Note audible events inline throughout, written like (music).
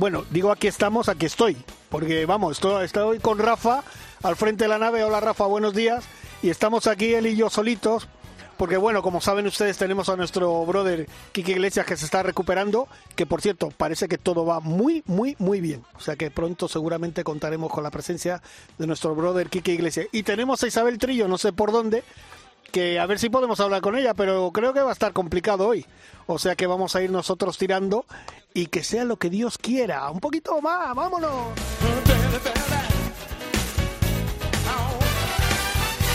bueno, digo aquí estamos, aquí estoy, porque vamos, estoy, estoy con Rafa al frente de la nave. Hola Rafa, buenos días. Y estamos aquí él y yo solitos, porque bueno, como saben ustedes, tenemos a nuestro brother Kike Iglesias que se está recuperando, que por cierto, parece que todo va muy, muy, muy bien. O sea que pronto seguramente contaremos con la presencia de nuestro brother Kike Iglesias. Y tenemos a Isabel Trillo, no sé por dónde, que a ver si podemos hablar con ella, pero creo que va a estar complicado hoy. O sea que vamos a ir nosotros tirando y que sea lo que Dios quiera. Un poquito más, vámonos.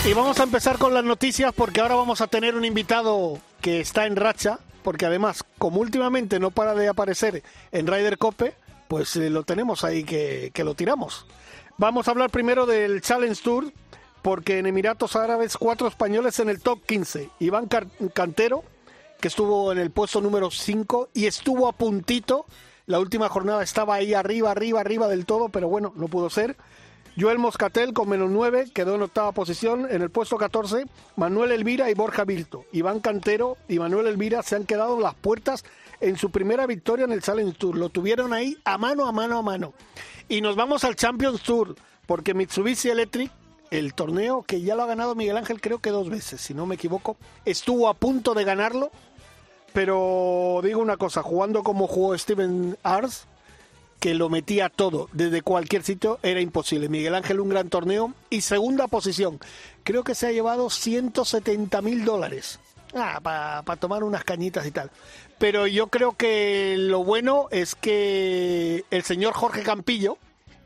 Y vamos a empezar con las noticias porque ahora vamos a tener un invitado que está en racha, porque además, como últimamente no para de aparecer en Ryder Cope, pues eh, lo tenemos ahí que, que lo tiramos. Vamos a hablar primero del Challenge Tour, porque en Emiratos Árabes cuatro españoles en el top 15. Iván Cantero, estuvo en el puesto número 5 y estuvo a puntito. La última jornada estaba ahí arriba, arriba, arriba del todo, pero bueno, no pudo ser. Joel Moscatel con menos 9 quedó en octava posición. En el puesto 14, Manuel Elvira y Borja Virto. Iván Cantero y Manuel Elvira se han quedado las puertas en su primera victoria en el Challenge Tour. Lo tuvieron ahí a mano, a mano, a mano. Y nos vamos al Champions Tour, porque Mitsubishi Electric, el torneo que ya lo ha ganado Miguel Ángel, creo que dos veces, si no me equivoco, estuvo a punto de ganarlo. Pero digo una cosa, jugando como jugó Steven Ars, que lo metía todo desde cualquier sitio era imposible. Miguel Ángel un gran torneo y segunda posición. Creo que se ha llevado 170 mil dólares. Ah, para tomar unas cañitas y tal. Pero yo creo que lo bueno es que el señor Jorge Campillo,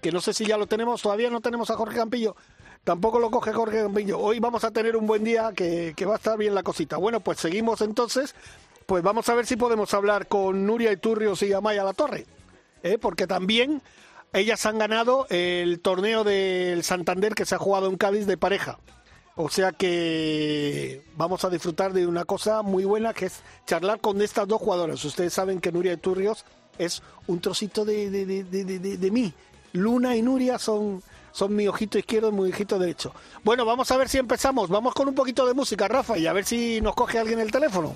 que no sé si ya lo tenemos, todavía no tenemos a Jorge Campillo, tampoco lo coge Jorge Campillo. Hoy vamos a tener un buen día que, que va a estar bien la cosita. Bueno, pues seguimos entonces. Pues vamos a ver si podemos hablar con Nuria Iturrios y Amaya La Torre. ¿eh? porque también ellas han ganado el torneo del Santander que se ha jugado en Cádiz de pareja. O sea que vamos a disfrutar de una cosa muy buena que es charlar con estas dos jugadoras. Ustedes saben que Nuria Iturrios es un trocito de, de, de, de, mí. Luna y Nuria son, son mi ojito izquierdo y mi ojito derecho. Bueno, vamos a ver si empezamos. Vamos con un poquito de música, Rafa, y a ver si nos coge alguien el teléfono.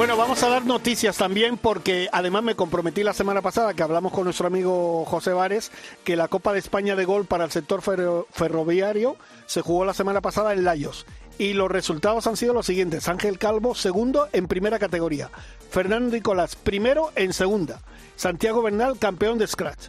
Bueno, vamos a dar noticias también porque además me comprometí la semana pasada que hablamos con nuestro amigo José Vares que la Copa de España de Gol para el sector ferro- ferroviario se jugó la semana pasada en Layos. Y los resultados han sido los siguientes. Ángel Calvo, segundo en primera categoría. Fernando Nicolás, primero en segunda. Santiago Bernal, campeón de Scratch.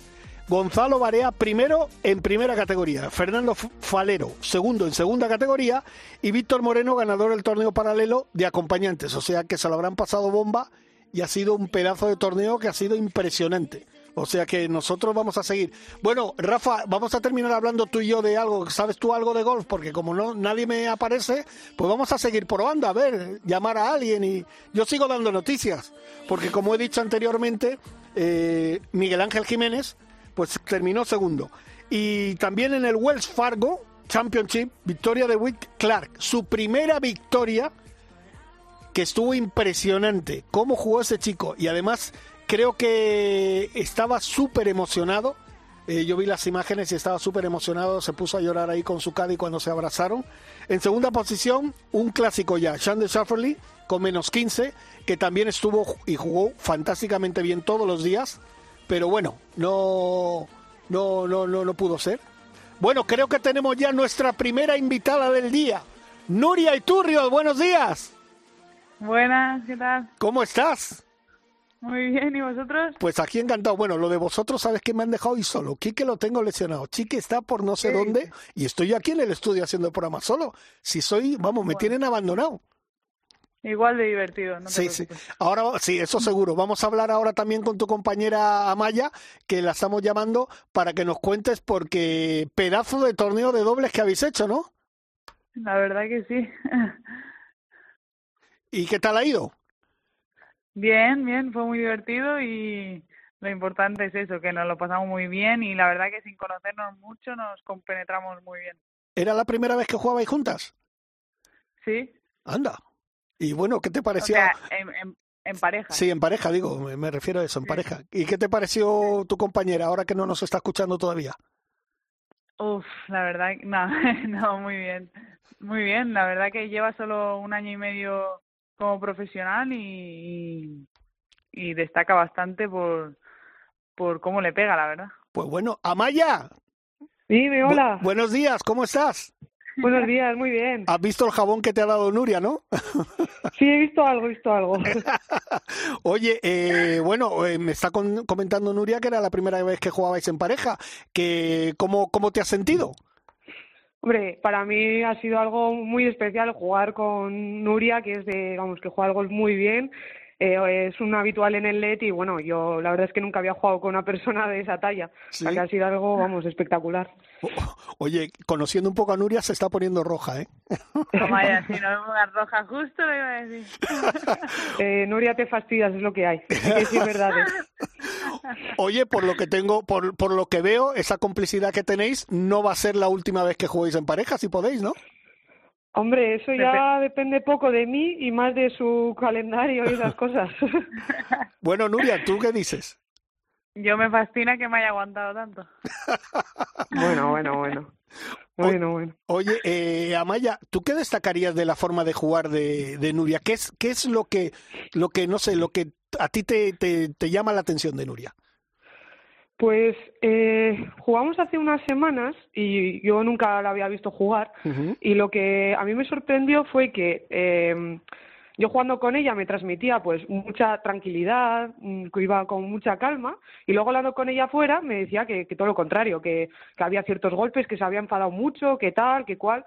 Gonzalo Barea, primero en primera categoría. Fernando Falero, segundo en segunda categoría. Y Víctor Moreno, ganador del torneo paralelo de acompañantes. O sea que se lo habrán pasado bomba y ha sido un pedazo de torneo que ha sido impresionante. O sea que nosotros vamos a seguir. Bueno, Rafa, vamos a terminar hablando tú y yo de algo. ¿Sabes tú algo de golf? Porque como no nadie me aparece, pues vamos a seguir probando, a ver, llamar a alguien y yo sigo dando noticias. Porque como he dicho anteriormente, eh, Miguel Ángel Jiménez, pues terminó segundo. Y también en el Wells Fargo Championship, victoria de Wick Clark, su primera victoria que estuvo impresionante. Cómo jugó ese chico. Y además creo que estaba súper emocionado. Eh, yo vi las imágenes y estaba súper emocionado. Se puso a llorar ahí con su caddy cuando se abrazaron. En segunda posición, un clásico ya, Shandon Shafferly, con menos 15, que también estuvo y jugó fantásticamente bien todos los días. Pero bueno, no, no, no, no, no pudo ser. Bueno, creo que tenemos ya nuestra primera invitada del día. Nuria Iturrio, buenos días. Buenas, ¿qué tal? ¿Cómo estás? Muy bien, ¿y vosotros? Pues aquí encantado. Bueno, lo de vosotros, ¿sabes que me han dejado y solo? Quique lo tengo lesionado. Chique está por no sé Sí. dónde y estoy yo aquí en el estudio haciendo el programa solo. Si soy, vamos, me tienen abandonado. Igual de divertido, no Sí, sí. Ahora, sí, eso seguro. Vamos a hablar ahora también con tu compañera Amaya, que la estamos llamando para que nos cuentes porque pedazo de torneo de dobles que habéis hecho, ¿no? La verdad que sí. (laughs) ¿Y qué tal ha ido? Bien, bien, fue muy divertido y lo importante es eso, que nos lo pasamos muy bien y la verdad que sin conocernos mucho nos compenetramos muy bien. ¿Era la primera vez que jugabais juntas? ¿Sí? Anda. Y bueno, ¿qué te O pareció? sea, en, en, en pareja. Sí, en pareja, digo, me, me refiero a eso, en Sí. pareja. ¿Y qué te pareció tu compañera ahora que no nos está escuchando todavía? Uf, la verdad, (laughs) no, no, muy bien. Muy bien, la verdad que lleva solo un año y medio como profesional y, y, y destaca bastante por, por cómo le pega, la verdad. Pues bueno, Amaya, Dime, bu- hola. buenos días, ¿cómo estás? Buenos días, muy bien. ¿Has visto el jabón que te ha dado Nuria, no? (laughs) Sí, he visto algo, he visto algo. (laughs) Oye, eh, bueno, eh, me está con- comentando Nuria que era la primera vez que jugabais en pareja. Que, ¿cómo, ¿Cómo te has sentido? Hombre, para mí ha sido algo muy especial jugar con Nuria, que es de, vamos, que juega el golf muy bien. Eh, es un habitual en el LED y bueno, yo la verdad es que nunca había jugado con una (laughs) persona de esa talla. O sea Sí. que ha sido algo, vamos, espectacular. O- Oye, conociendo un poco a Nuria se está poniendo roja, ¿eh? Vaya, si no me pongas roja justo, lo iba a decir. (laughs) Eh, Nuria, te fastidias, es lo que hay. Decir verdades. Oye, por lo que tengo, por, por lo que veo, esa complicidad que tenéis no va a ser la última vez que juguéis en pareja, si podéis, ¿no? Hombre, eso ya depende poco de mí y más de su calendario y esas cosas. (laughs) Bueno, Nuria, ¿tú qué dices? Yo me fascina que me haya aguantado tanto. (laughs) bueno, bueno, bueno. Bueno, bueno. Oye, eh, Amaya, ¿tú qué destacarías de la forma de jugar de, de Nuria? ¿Qué es, qué es lo que, lo que, no sé, lo que a ti te, te, te llama la atención de Nuria? Pues eh, jugamos hace unas semanas y yo nunca la había visto jugar y lo que a mí me sorprendió fue que eh, yo jugando con ella me transmitía pues mucha tranquilidad, mm, que iba con mucha calma y luego hablando con ella afuera me decía que, que todo lo contrario, que, que había ciertos golpes, que se había enfadado mucho, que tal, que cual.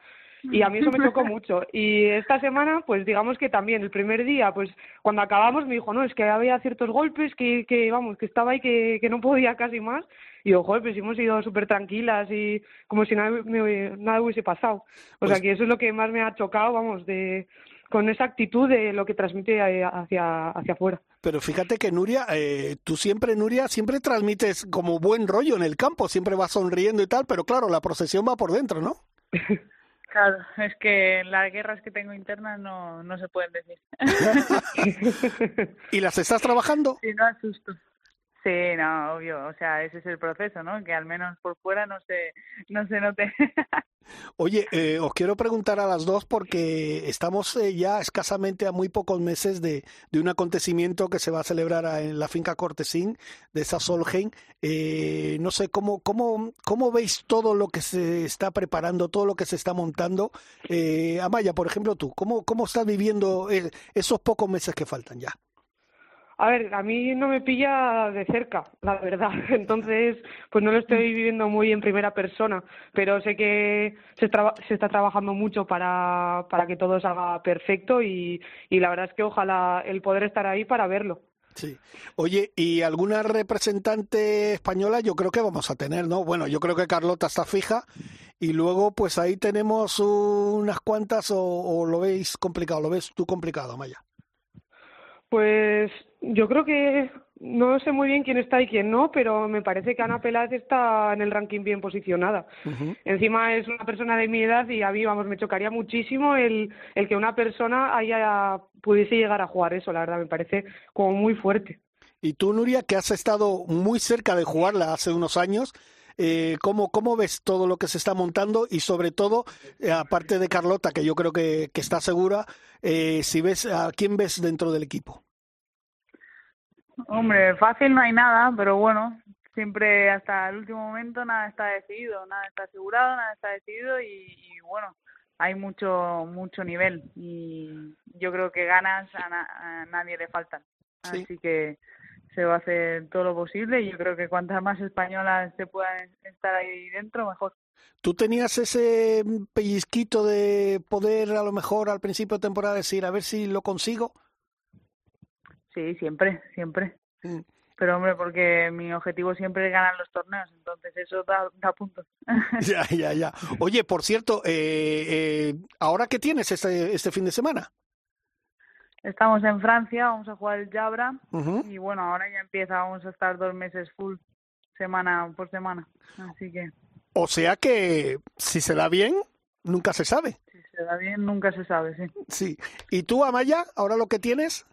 Y a mí eso me chocó mucho. Y esta semana, pues digamos que también, el primer día, pues cuando acabamos me dijo, no, es que había ciertos golpes que, que vamos, que estaba ahí que, que no podía casi más. Y yo, joder, pues hemos ido súper tranquilas y como si nada, me- nada hubiese pasado. O sea Pues- que eso es lo que más me ha chocado, vamos, de con esa actitud de lo que transmite eh, hacia, hacia afuera. Pero fíjate que Nuria, eh, tú siempre, Nuria, siempre transmites como buen rollo en el campo, siempre vas sonriendo y tal, pero claro, la procesión va por dentro, ¿no? (laughs) Claro, es que las guerras que tengo internas no, no se pueden decir. (laughs) (laughs) ¿Y las estás trabajando? Si no asusto. Sí, no, obvio, o sea, ese es el proceso, ¿no? Que al menos por fuera no se, no se note. Oye, (laughs) eh, os quiero preguntar a las dos porque estamos eh, ya escasamente a muy pocos meses de, de un acontecimiento que se va a celebrar en la finca Cortesín de Sasolheim. Eh, no sé, ¿cómo, cómo, ¿cómo veis todo lo que se está preparando, todo lo que se está montando? Eh, Amaya, por ejemplo, tú, ¿cómo, cómo estás viviendo eh, esos pocos meses que faltan ya? A ver, a mí no me pilla de cerca, la verdad. (laughs) Entonces, pues no lo estoy viviendo muy en primera persona, pero sé que se, traba- se está trabajando mucho para, para que todo salga perfecto y, y la verdad es que ojalá el poder estar ahí para verlo. Sí. Oye, ¿y alguna representante española? Yo creo que vamos a tener, ¿no? Bueno, yo creo que Carlota está fija y luego pues ahí tenemos unas cuantas o, o lo veis complicado, lo ves tú complicado, Maya. Pues yo creo que no sé muy bien quién está y quién no, pero me parece que Ana Peláez está en el ranking bien posicionada. Encima es una persona de mi edad y a mí, vamos, me chocaría muchísimo el, el que una persona haya pudiese llegar a jugar eso, la verdad, me parece como muy fuerte. Y tú, Nuria, que has estado muy cerca de jugarla hace unos años, eh, ¿cómo, ¿cómo ves todo lo que se está montando? Y sobre todo, eh, aparte de Carlota, que yo creo que, que está segura, eh, si ves a quién ves dentro del equipo. Hombre, fácil no hay nada, pero bueno, siempre hasta el último momento nada está decidido, nada está asegurado, nada está decidido y, y bueno, hay mucho mucho nivel y yo creo que ganas a, na- a nadie le faltan. Sí. Así que se va a hacer todo lo posible y yo creo que cuantas más españolas se puedan estar ahí dentro, mejor. ¿Tú tenías ese pellizquito de poder a lo mejor al principio de temporada decir a ver si lo consigo? Sí, siempre, siempre. Mm. Pero hombre, porque mi objetivo siempre es ganar los torneos, entonces eso da, da puntos. (laughs) (laughs) Ya, ya, ya. Oye, por cierto, eh, eh, ¿ahora qué tienes este, este fin de semana? Estamos en Francia, vamos a jugar el Jabra y bueno, ahora ya empieza, vamos a estar dos meses full, semana por semana. Así que O sea que si se da bien, nunca se sabe. si se da bien, nunca se sabe, sí. Sí. ¿Y tú, Amaya, ahora lo que tienes?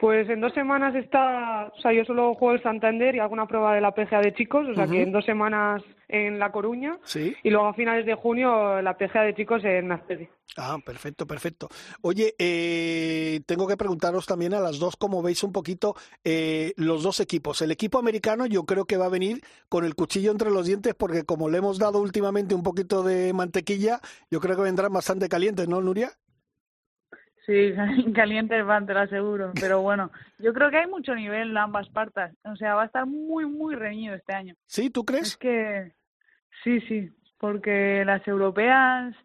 Pues en dos semanas está, o sea, yo solo juego el Santander y alguna prueba de la PGA de chicos, o sea que en dos semanas en La Coruña Sí. y luego a finales de junio la PGA de chicos en Nazpedi. Ah, perfecto, perfecto. Oye, eh, tengo que preguntaros también a las dos cómo veis un poquito eh, los dos equipos. El equipo americano yo creo que va a venir con el cuchillo entre los dientes porque como le hemos dado últimamente un poquito de mantequilla, yo creo que vendrán bastante calientes, ¿no, Nuria? Sí, (laughs) calientes van, te lo aseguro. Pero bueno, yo creo que hay mucho nivel en ambas partes. O sea, va a estar muy, muy reñido este año. ¿Sí? ¿Tú Es crees? que sí, sí, porque las europeas,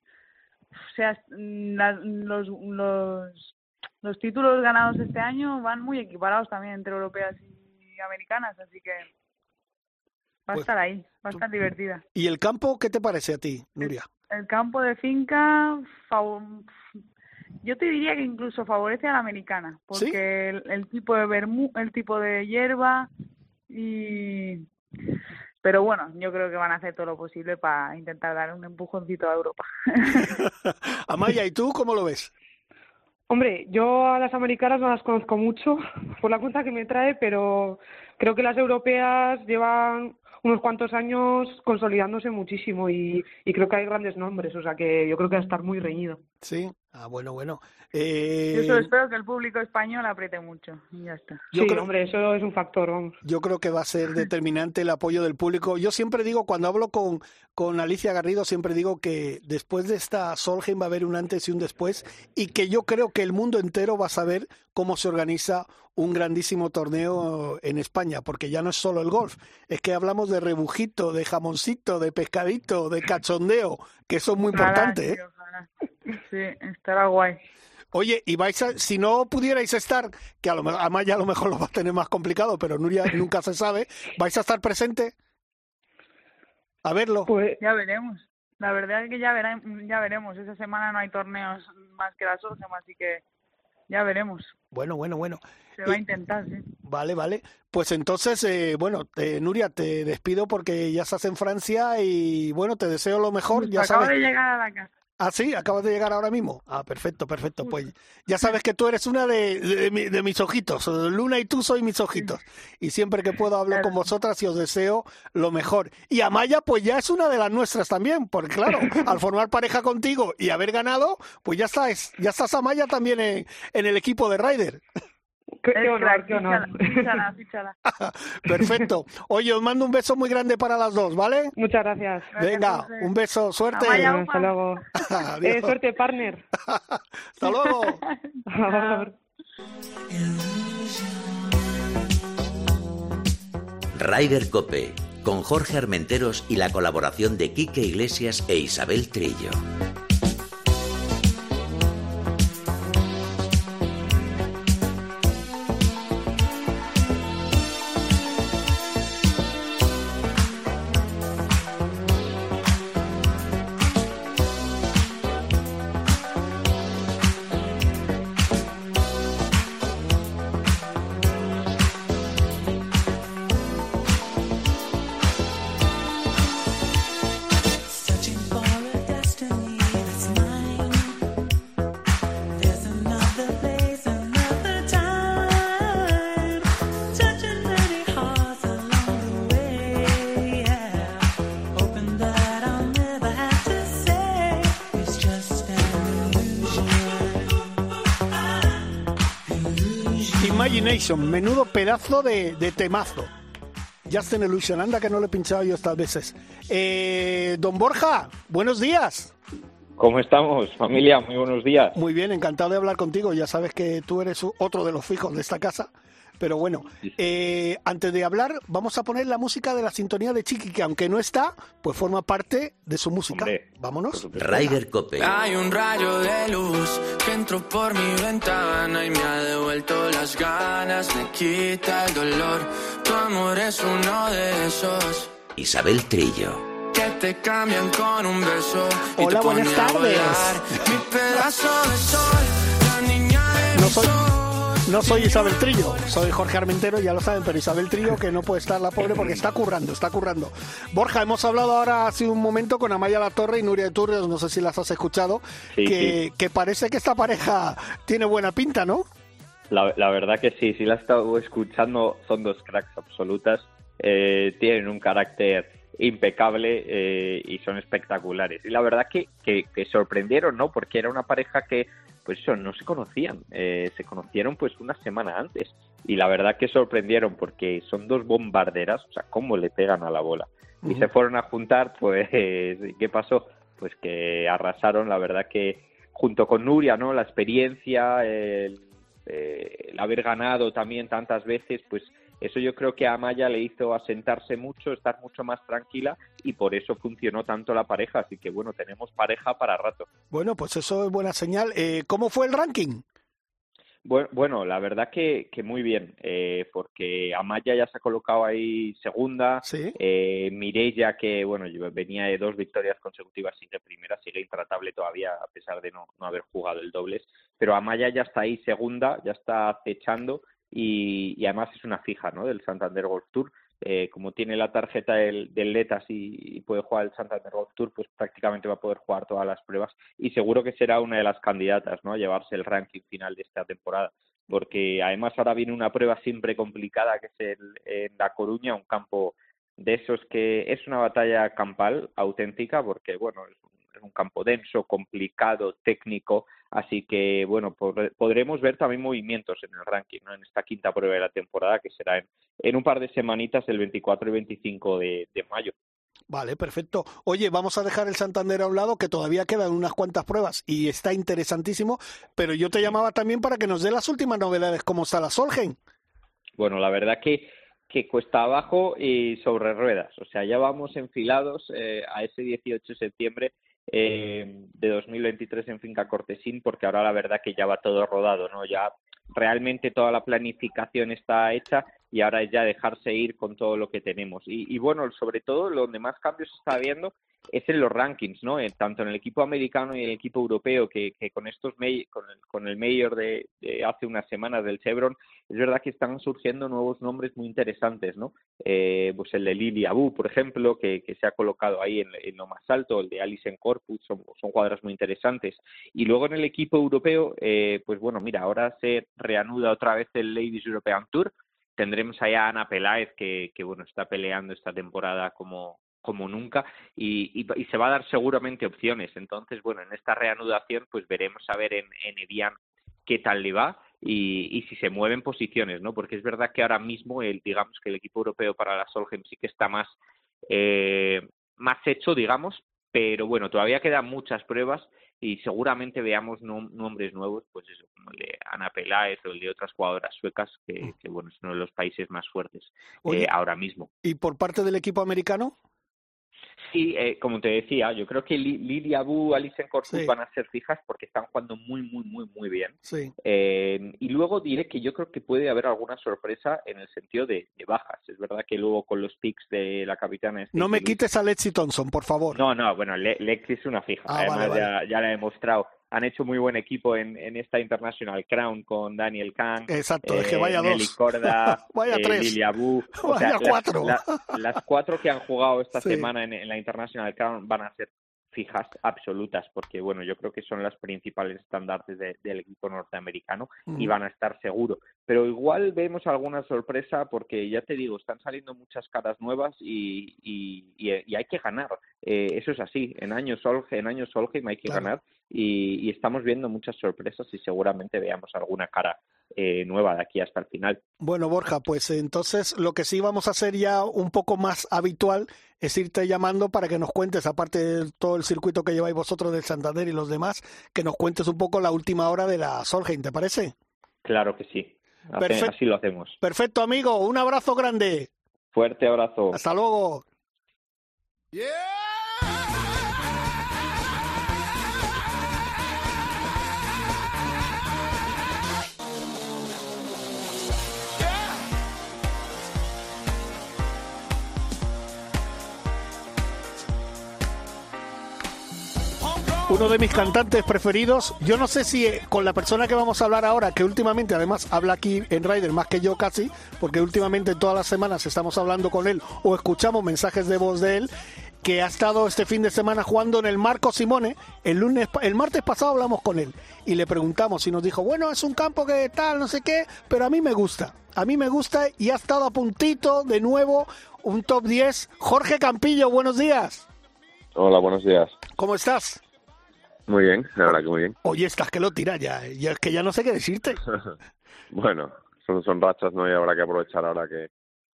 o sea, mm, la- los, los, los títulos ganados este año van muy equiparados también entre europeas y americanas, así que va a Pues, estar ahí, va a estar divertida. ¿Y el campo qué te parece a ti, Nuria? El campo de finca, yo te diría que incluso favorece a la americana, ¿Sí? porque el, el tipo de vermú, el tipo de hierba y pero bueno, yo creo que van a hacer todo lo posible para intentar dar un empujoncito a Europa. (laughs) (laughs) Amaya, ¿y tú cómo lo ves? Hombre, yo a las americanas no las conozco mucho (laughs) por la cuenta que me trae, pero creo que las europeas llevan unos cuantos años consolidándose muchísimo y, y creo que hay grandes nombres, o sea que yo creo que va a estar muy reñido. Sí. Ah, bueno, bueno. Yo Eh, solo espero que el público español apriete mucho y ya está. Yo sí, creo- hombre, eso es un factor, vamos. Yo creo que va a ser determinante el apoyo del público. Yo siempre digo, cuando hablo con, con Alicia Garrido, siempre digo que después de esta Solheim va a haber un antes y un después y que yo creo que el mundo entero va a saber cómo se organiza un grandísimo torneo en España, porque ya no es solo el golf, es que hablamos de rebujito, de jamoncito, de pescadito, de cachondeo, que eso es muy importante. ¿eh? Sí, estará guay. Oye, y vais a, si no pudierais estar, que a lo mejor, Amaya a lo mejor lo va a tener más complicado, pero Nuria (laughs) nunca se sabe, ¿vais a estar presente? A verlo. Pues Ya veremos. La verdad es que ya, verá, ya veremos. Esa semana no hay torneos más que la Solheim, así que ya veremos. Bueno, bueno, bueno. Se va a intentar, sí. Vale, vale. Pues entonces, eh, bueno, eh, Nuria, te despido porque ya estás en Francia y bueno, te deseo lo mejor. Ya Acabo sabes. de llegar a la casa. Ah, sí, acabas de llegar ahora mismo. Ah, perfecto, perfecto. Pues ya sabes que tú eres una de, de, de mis ojitos. Luna y tú soy mis ojitos. Y siempre que puedo hablo con vosotras y os deseo lo mejor. Y Amaya, pues ya es una de las nuestras también, porque claro, (laughs) al formar pareja contigo y haber ganado, pues ya estás, ya estás Amaya también en, en el equipo de Ryder. Qué, qué honor, honor. (laughs) Perfecto. Oye, os mando un beso muy grande para las dos, ¿vale? Muchas gracias. Venga, un beso, suerte. Bueno, hasta luego. (laughs) Adiós. Eh, suerte, partner. (laughs) Hasta luego. Ryder Cope, con Jorge Armenteros y la colaboración de Quique Iglesias e Isabel Trillo. Pedazo de, de temazo. Justin Illusion. Anda que no lo he pinchado yo estas veces. Eh, don Borja, buenos días. ¿Cómo estamos, familia? Muy buenos días. Muy bien, encantado de hablar contigo. Ya sabes que tú eres otro de los fijos de esta casa. Pero bueno, eh, antes de hablar, vamos a poner la música de la sintonía de Chiqui, que aunque no está, pues forma parte de su música. Hombre, Vámonos. Ryder Cope, Hay un rayo de luz que entró por mi ventana y me ha devuelto las ganas, me quita el dolor. Tu amor es uno de esos Isabel Trillo, que te cambian con un beso. y Hola, te buenas a tardes. volar. Mi pedazo de sol, la niña de No soy- ojos. No soy Isabel Trillo, soy Jorge Armentero, ya lo saben, pero Isabel Trillo que no puede estar la pobre porque está currando, está currando. Borja, hemos hablado ahora hace un momento con Amaya La Torre y Nuria de Turrios, no sé si las has escuchado, Sí, que, que parece que esta pareja tiene buena pinta, ¿no? La, la verdad que sí, sí la he estado escuchando, son dos cracks absolutas, eh, tienen un carácter impecable eh, y son espectaculares. Y la verdad que, que, que sorprendieron, ¿no? Porque era una pareja que, pues eso, no se conocían, eh, se conocieron pues una semana antes. Y la verdad que sorprendieron porque son dos bombarderas, o sea, cómo le pegan a la bola. Y se fueron a juntar, pues, (laughs) ¿qué pasó? Pues que arrasaron, la verdad que junto con Nuria, ¿no? La experiencia, el, eh, el haber ganado también tantas veces, pues eso yo creo que a Amaya le hizo asentarse mucho, estar mucho más tranquila y por eso funcionó tanto la pareja. Así que bueno, tenemos pareja para rato. Bueno, pues eso es buena señal. Eh, ¿Cómo fue el ranking? Bueno, bueno la verdad que, que muy bien, eh, porque Amaya ya se ha colocado ahí segunda, Sí. eh, Mireia, que bueno, venía de dos victorias consecutivas, sigue primera, sigue intratable todavía a pesar de no, no haber jugado el dobles, pero Amaya ya está ahí segunda, ya está acechando y, y además es una fija ¿no? del Santander Golf Tour. Eh, como tiene la tarjeta del, del Letas y, puede jugar el Santander Golf Tour, pues prácticamente va a poder jugar todas las pruebas y seguro que será una de las candidatas ¿no? a llevarse el ranking final de esta temporada porque además ahora viene una prueba siempre complicada que es el, en La Coruña, un campo de esos que es una batalla campal auténtica porque bueno es un campo denso, complicado, técnico, así que bueno por- podremos ver también movimientos en el ranking, ¿no? en esta quinta prueba de la temporada que será en, en un par de semanitas el 24 y 25 de, de mayo. Vale, perfecto. Oye, vamos a dejar el Santander a un lado, que todavía quedan unas cuantas pruebas y está interesantísimo, pero yo te llamaba también para que nos dé las últimas novedades, cómo está la Solgen. Bueno, la verdad que, que cuesta abajo y sobre ruedas. O sea, ya vamos enfilados eh, a ese 18 de septiembre eh, de 2023 en Finca Cortesín, porque ahora la verdad que ya va todo rodado, ¿no? Ya realmente toda la planificación está hecha y ahora es ya dejarse ir con todo lo que tenemos. Y, y bueno, sobre todo, donde más cambios se está viendo es en los rankings, ¿no? Eh, tanto en el equipo americano y en el equipo europeo, que, que con estos con el, con el mayor de, de hace unas semanas del Chevron, es verdad que están surgiendo nuevos nombres muy interesantes, ¿no? Eh, pues el de Lily Abu, por ejemplo, que, que se ha colocado ahí en, en lo más alto, el de Alison Corpus, son, son cuadras muy interesantes. Y luego en el equipo europeo, eh, pues bueno, mira, ahora se reanuda otra vez el Ladies European Tour. Tendremos allá a Ana Peláez, que, que bueno, está peleando esta temporada como, como nunca y, y, se va a dar seguramente opciones. Entonces, bueno, en esta reanudación, pues veremos a ver en, en qué tal le va y, y si se mueven posiciones, ¿no? Porque es verdad que ahora mismo, el, digamos que el equipo europeo para la Solheim sí que está más, eh, más hecho, digamos, pero bueno, todavía quedan muchas pruebas y seguramente veamos nom- nombres nuevos, pues eso, como el de Ana Peláez o el de otras jugadoras suecas, que, que bueno, es uno de los países más fuertes Oye. eh, ahora mismo. ¿Y por parte del equipo americano? Sí, eh, como te decía, yo creo que Li- Lidia Abu, Alison Corpus Sí. van a ser fijas porque están jugando muy, muy, muy, muy bien. Sí. Eh, y luego diré que yo creo que puede haber alguna sorpresa en el sentido de, de bajas. Es verdad que luego con los picks de la capitana... No Stacey me quites a Lexi Thompson, por favor. No, no, bueno, Le- Lexi es una fija. Ah, Además, vale, Ya, ya la he demostrado. Han hecho muy buen equipo en, en esta International Crown con Daniel Kahn. Exacto, es que eh, vaya Nelly dos. Corda, (laughs) Vaya eh, tres. Lilia. O (laughs) Vaya sea, las- cuatro. la- las cuatro que han jugado esta Sí. semana en, en la International Crown van a ser fijas absolutas porque bueno yo creo que son las principales estandartes de- del equipo norteamericano y van a estar seguro pero igual vemos alguna sorpresa porque ya te digo están saliendo muchas caras nuevas y, y, y- y hay que ganar Eh, eso es así en años Solheim en años Solheim hay que Claro. ganar y, y estamos viendo muchas sorpresas y seguramente veamos alguna cara eh, nueva de aquí hasta el final. Bueno, Borja, pues entonces lo que sí vamos a hacer ya un poco más habitual es irte llamando para que nos cuentes, aparte de todo el circuito que lleváis vosotros del Santander y los demás, que nos cuentes un poco la última hora de la Solheim, ¿te parece? Claro que sí. Perfecto. Así lo hacemos. Perfecto, amigo, un abrazo grande. Fuerte abrazo. Hasta luego. Uno de mis cantantes preferidos, yo no sé si eh, con la persona que vamos a hablar ahora, que últimamente además habla aquí en Rider más que yo casi, porque últimamente todas las semanas estamos hablando con él o escuchamos mensajes de voz de él, que ha estado este fin de semana jugando en el Marco Simone. El lunes, el martes pasado hablamos con él y le preguntamos y nos dijo, bueno, es un campo que tal, no sé qué, pero a mí me gusta. A mí me gusta y ha estado a puntito de nuevo un top 10. Jorge Campillo, buenos días. Hola, buenos días. ¿Cómo estás? Muy bien, la verdad que muy bien. Oye, estás que lo tira ya. Ya es que ya no sé qué decirte. (laughs) Bueno, son, son rachas, ¿no? Y habrá que aprovechar ahora que,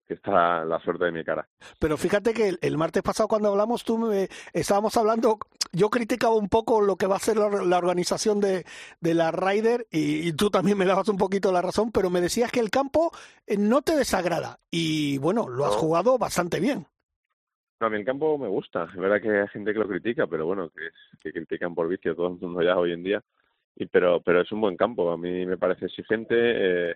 que está la suerte de mi cara. Pero fíjate que el, el martes pasado cuando hablamos, tú me, estábamos hablando, yo criticaba un poco lo que va a ser la, la organización de, de la Ryder y, y tú también me dabas un poquito la razón, pero me decías que el campo eh, no te desagrada y bueno, lo has jugado bastante bien. No, a mí el campo me gusta. Es verdad que hay gente que lo critica, pero bueno, que, es- que critican por vicio todo el mundo ya hoy en día. Y pero, pero es un buen campo. A mí me parece exigente. eh,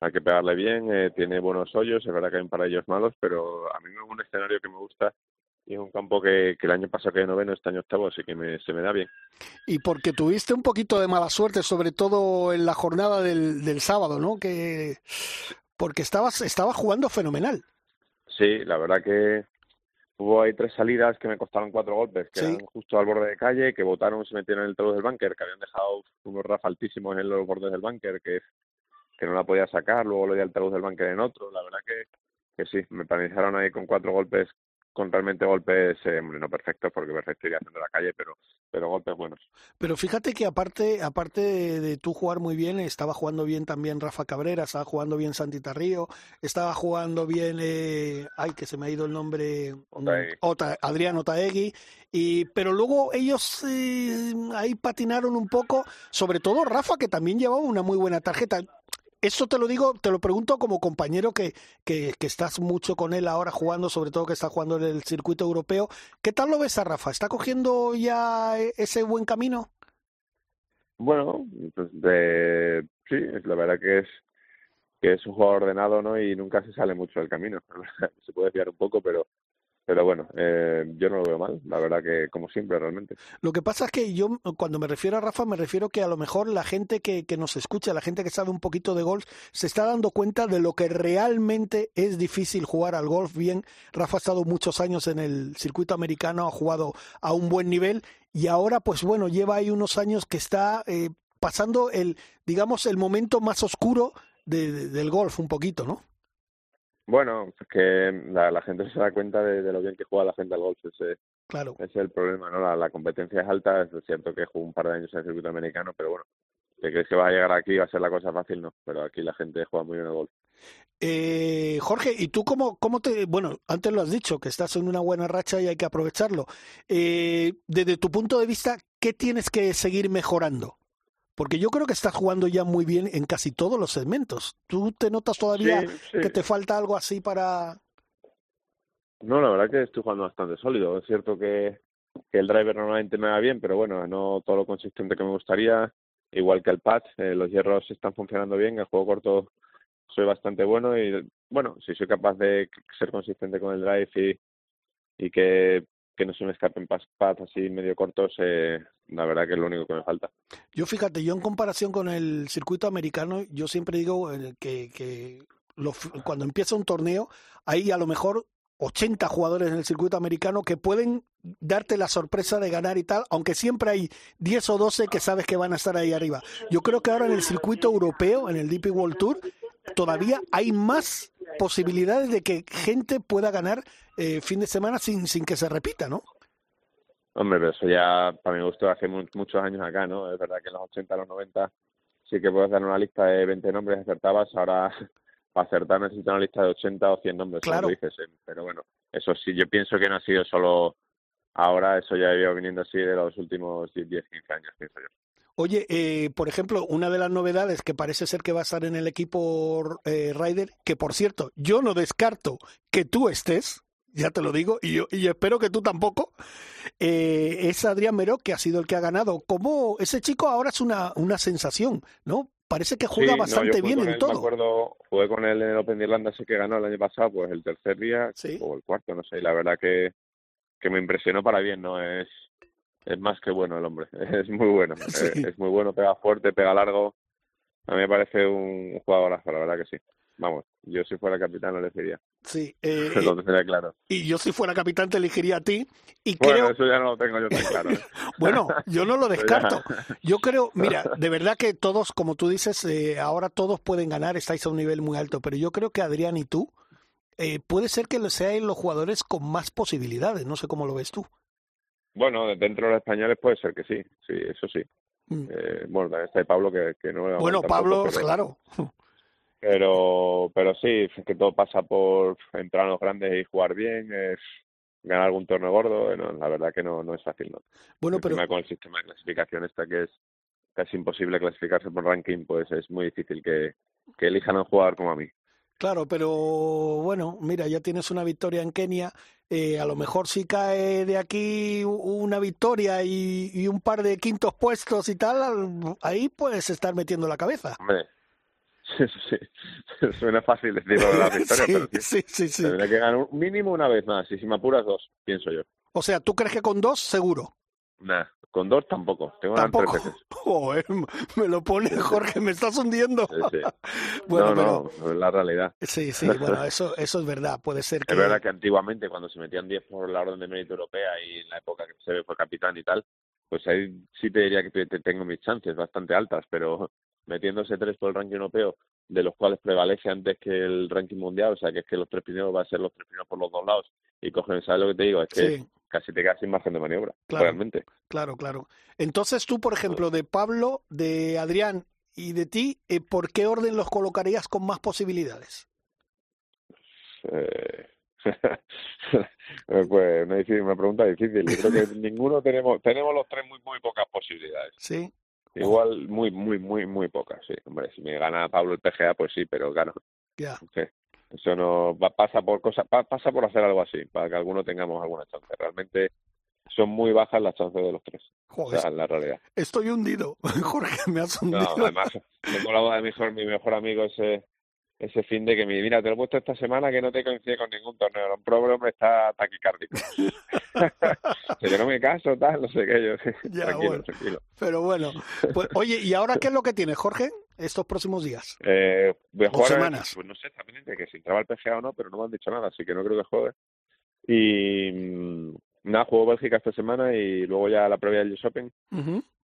hay que pegarle bien. eh, tiene buenos hoyos. Es verdad que hay un par de ellos malos, pero a mí es un escenario que me gusta. Y es un campo que, que el año pasado quedé noveno, este año octavo, así que me, se me da bien. Y porque tuviste un poquito de mala suerte, sobre todo en la jornada del, del sábado, ¿no? Que porque estabas, estabas jugando fenomenal. Sí, la verdad que hubo ahí tres salidas que me costaron cuatro golpes, que Sí. eran justo al borde de calle, que botaron, se metieron en el talud del bunker, que habían dejado unos raf altísimos en los bordes del bunker, que, que no la podía sacar, luego lo di al talud del bunker en otro. La verdad que, que sí, me penalizaron ahí con cuatro golpes, con realmente golpes, eh, no perfectos, porque perfecto iría haciendo la calle, pero, pero golpes buenos. Pero fíjate que aparte, aparte de, de tú jugar muy bien, estaba jugando bien también Rafa Cabrera, estaba jugando bien Santita Río, estaba jugando bien, eh, ay, que se me ha ido el nombre, Otaegui. Ota- Adrián Otaegui, y, pero luego ellos eh, ahí patinaron un poco, sobre todo Rafa, que también llevaba una muy buena tarjeta. Esto te lo digo, te lo pregunto como compañero que, que, que estás mucho con él ahora jugando, sobre todo que está jugando en el circuito europeo. ¿Qué tal lo ves a Rafa? ¿Está cogiendo ya eh, ese buen camino? Bueno, pues de, sí, la verdad que es que es un jugador ordenado, ¿no? Y nunca se sale mucho del camino. (laughs) se puede desviar un poco, pero pero bueno, eh, yo no lo veo mal. La verdad que como siempre, realmente. Lo que pasa es que yo, cuando me refiero a Rafa, me refiero que a lo mejor la gente que, que nos escucha, la gente que sabe un poquito de golf, se está dando cuenta de lo que realmente es difícil jugar al golf bien. Rafa ha estado muchos años en el circuito americano, ha jugado a un buen nivel y ahora, pues bueno, lleva ahí unos años que está eh, pasando el, digamos, el momento más oscuro de- de- del golf, un poquito, ¿no? Bueno, es que la, la gente se da cuenta de, de lo bien que juega la gente al golf. Ese, Claro. ese es el problema, ¿no? La, la competencia es alta. Es cierto que jugó un par de años en el circuito americano, pero bueno, ¿te crees que va a llegar aquí y va a ser la cosa fácil? No, pero aquí la gente juega muy bien al golf. Eh, Jorge, ¿y tú cómo, cómo te... Bueno, antes lo has dicho, que estás en una buena racha y hay que aprovecharlo. Eh, desde tu punto de vista, ¿qué tienes que seguir mejorando? Porque yo creo que estás jugando ya muy bien en casi todos los segmentos. ¿Tú te notas todavía Sí, sí. que te falta algo así para...? No, la verdad que estoy jugando bastante sólido. Es cierto que, que el driver normalmente me va bien, pero bueno, no todo lo consistente que me gustaría. Igual que el pad, eh, los hierros están funcionando bien. El juego corto soy bastante bueno y bueno, si soy capaz de ser consistente con el drive y, y que, que no se me escapen pads así medio cortos, eh, la verdad que es lo único que me falta. Yo fíjate, yo en comparación con el circuito americano, yo siempre digo eh, que, que cuando empieza un torneo, hay a lo mejor 80 jugadores en el circuito americano que pueden darte la sorpresa de ganar y tal, aunque siempre hay 10 o 12 que sabes que van a estar ahí arriba. Yo creo que ahora en el circuito europeo, en el DP World Tour, todavía hay más posibilidades de que gente pueda ganar eh, fin de semana sin, sin que se repita, ¿no? Hombre, pero eso ya para mi gusto hace mu- muchos años acá, ¿no? Es verdad que en los 80, los 90 sí que puedes dar una lista de 20 nombres acertabas, ahora (laughs) para acertar necesitas una lista de 80 o 100 nombres, como Claro. dices, eh, pero bueno, eso sí, yo pienso que no ha sido solo ahora, eso ya ha ido viniendo así de los últimos 10, 15 años, pienso yo. Oye, eh, por ejemplo, una de las novedades que parece ser que va a estar en el equipo eh, Ryder, que por cierto, yo no descarto que tú estés, ya te lo digo, y yo, y yo espero que tú tampoco, eh, es Adrián Meró, que ha sido el que ha ganado. Como ese chico ahora es una, una sensación, ¿no? Parece que juega Sí, bastante bien en él, todo. Me acuerdo, jugué con él en el Open de Irlanda, ese que ganó el año pasado, pues el tercer día Sí. o el cuarto, no sé. Y la verdad que, que me impresionó para bien, ¿no? Es, es más que bueno el hombre, (laughs) es muy bueno. (laughs) Sí. Eh, Es muy bueno, pega fuerte, pega largo. A mí me parece un jugadorazo, la verdad que sí. Vamos, yo si fuera capitán lo elegiría. Sí, (laughs) eh, lo tendría claro. y yo si fuera capitán te elegiría a ti. Y Bueno, creo, eso ya no lo tengo yo tan claro. ¿eh? (laughs) Bueno, yo no lo descarto. (laughs) Yo creo, mira, de verdad que todos, como tú dices, eh, ahora todos pueden ganar, estáis a un nivel muy alto, pero yo creo que Adrián y tú, eh, puede ser que lo sean los jugadores con más posibilidades, no sé cómo lo ves tú. Bueno, dentro de los españoles puede ser que sí, sí, eso sí. Mm. Eh, bueno, está ahí Pablo que, que no Bueno, Pablo, pero- claro. Pero pero sí es que todo pasa por entrar a los grandes y jugar bien es ganar algún torneo gordo eh, no, la verdad que no no es fácil no Bueno, pero con el sistema de clasificación esta que es casi imposible clasificarse por ranking pues es muy difícil que que elijan a un jugador como a mí claro, pero bueno, mira, ya tienes una victoria en Kenia. eh, a lo mejor si cae de aquí una victoria y, y un par de quintos puestos y tal, al- ahí puedes estar metiendo la cabeza. hombre (laughs) sí, sí, suena fácil decirlo de la (laughs) victoria Sí, pero sí, sí, sí, sí. tendría que ganar un mínimo una vez más y si me apuras dos pienso yo O sea, ¿tú crees que con dos, seguro? Nah, con dos tampoco tengo Tampoco. tres veces (laughs) Joder, me lo pone Jorge, me estás hundiendo. Sí, sí. Bueno, no, pero no, es la realidad. sí, sí, bueno, eso, eso es verdad. Puede ser que. Es verdad que antiguamente, cuando se metían 10 por la orden de mérito europea y en la época que se fue capitán y tal, pues ahí sí te diría que te- te tengo mis chances bastante altas, pero metiéndose tres por el ranking europeo, de los cuales prevalece antes que el ranking mundial, o sea, que es que los tres primeros va a ser los tres primeros por los dos lados, y cogen, ¿sabes lo que te digo? Es que Sí, casi te quedas sin margen de maniobra, Claro. realmente. claro, claro. Entonces tú, por ejemplo, de Pablo, de Adrián y de ti, eh, ¿por qué orden los colocarías con más posibilidades? Eh, (laughs) pues una pregunta difícil. Yo creo que ninguno tenemos, tenemos los tres muy, muy pocas posibilidades. Sí, Igual muy, muy, muy, muy pocas, sí. Hombre, si me gana Pablo el PGA, pues sí, pero claro, ya. sí. eso no va- pasa por cosa, pa- pasa por hacer algo así, para que alguno tengamos alguna chance. Realmente son muy bajas las chances de los tres, o Joder, sea, en la realidad. estoy hundido. (laughs) Jorge, me has hundido. No, además, tengo la boda de mi mejor, mi mejor amigo ese ese fin de que me mira, te lo he puesto esta semana que no te coincide con ningún torneo. Un hombre está taquicárdico. (laughs) que yo no me caso, tal, no sé qué. Yo, Ya, tranquilo, bueno. tranquilo. Pero bueno, pues, oye, ¿y ahora qué es lo que tienes, Jorge, estos próximos días? Eh, voy a jugar, semanas. pues no sé exactamente que si entraba el PGA o no, pero no me han dicho nada, así que no creo que juegue. Y mm, nada, juego Bélgica esta semana y luego ya la previa del US Open.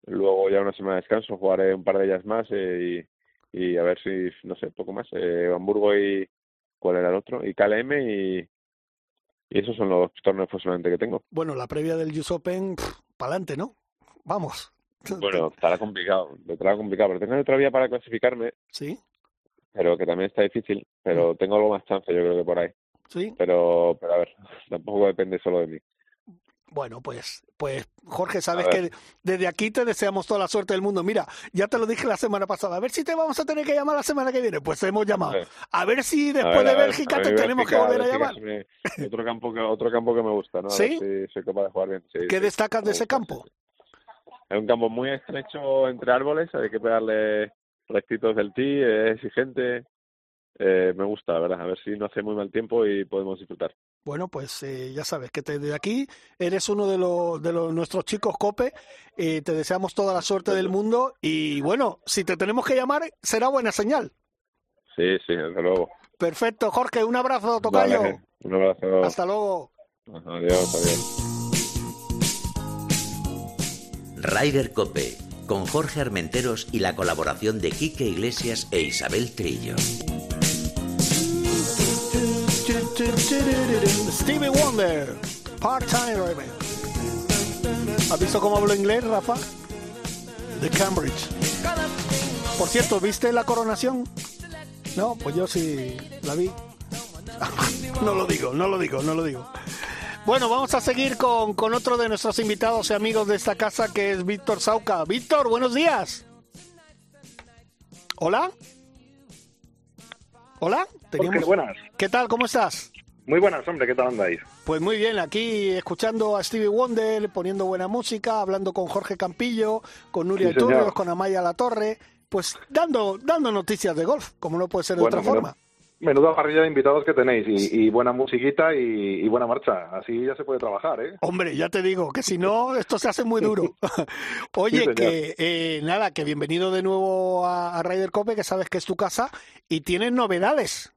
Luego ya una semana de descanso, jugaré un par de ellas más eh, y, y a ver si, no sé, poco más. Eh, Hamburgo y, ¿cuál era el otro? Y KLM y, y esos son los torneos posiblemente que tengo. Bueno, la previa del US Open, para adelante, ¿no? Vamos. (laughs) Bueno, estará complicado, estará complicado, pero tengo otra vía para clasificarme, Sí, pero que también está difícil, pero tengo algo más chance yo creo que por ahí. sí. Pero, pero a ver, (laughs) tampoco depende solo de mí. Bueno, pues, pues Jorge, sabes que desde aquí te deseamos toda la suerte del mundo. Mira, ya te lo dije la semana pasada. A ver si te vamos a tener que llamar la semana que viene. Pues te hemos llamado. A ver si después ver, de ver, Bélgica te tenemos que volver a llamar. otro campo que otro campo que me gusta, ¿no? ¿Sí? si soy capaz de jugar bien. Sí, ¿Qué sí, destacas de ese campo? Es un campo muy estrecho entre árboles, hay que pegarle rectitos del tee, es exigente. Eh, me gusta, la verdad, a ver si no hace muy mal tiempo y podemos disfrutar. Bueno, pues eh, ya sabes que te- desde aquí eres uno de los de los nuestros chicos Cope. Eh, te deseamos toda la suerte del mundo y bueno, si te tenemos que llamar será buena señal. Sí, sí, desde luego. Perfecto, Jorge, un abrazo, tocayo. Vale, un abrazo. Hasta luego. Adiós, adiós. Ryder Cope, con Jorge Armenteros y la colaboración de Quique Iglesias e Isabel Trillo. Stevie Wonder, part-time driver. ¿Has visto cómo hablo inglés, Rafa? De Cambridge. Por cierto, ¿viste la coronación? No, pues yo sí la vi. (laughs) no lo digo, no lo digo, no lo digo. Bueno, vamos a seguir con, con otro de nuestros invitados y amigos de esta casa que es Víctor Sauca. Víctor, buenos días. Hola. Hola. Jorge, buenas. ¿Qué tal? ¿Cómo estás? Muy buenas, hombre, ¿qué tal andáis? Pues muy bien, aquí escuchando a Stevie Wonder, poniendo buena música, hablando con Jorge Campillo, con Nuria Sí. Turrios, con Amaya La Torre, pues dando, dando noticias de golf, como no puede ser de Bueno, otra menuda- forma. Menuda parrilla de invitados que tenéis y, y buena musiquita y, y buena marcha. Así ya se puede trabajar, ¿eh? Hombre, ya te digo, que si no, esto se hace muy duro. (laughs) (laughs) Oye, Sí, que eh, nada, que bienvenido de nuevo a, a Ryder Cope, que sabes que es tu casa, y tienes novedades.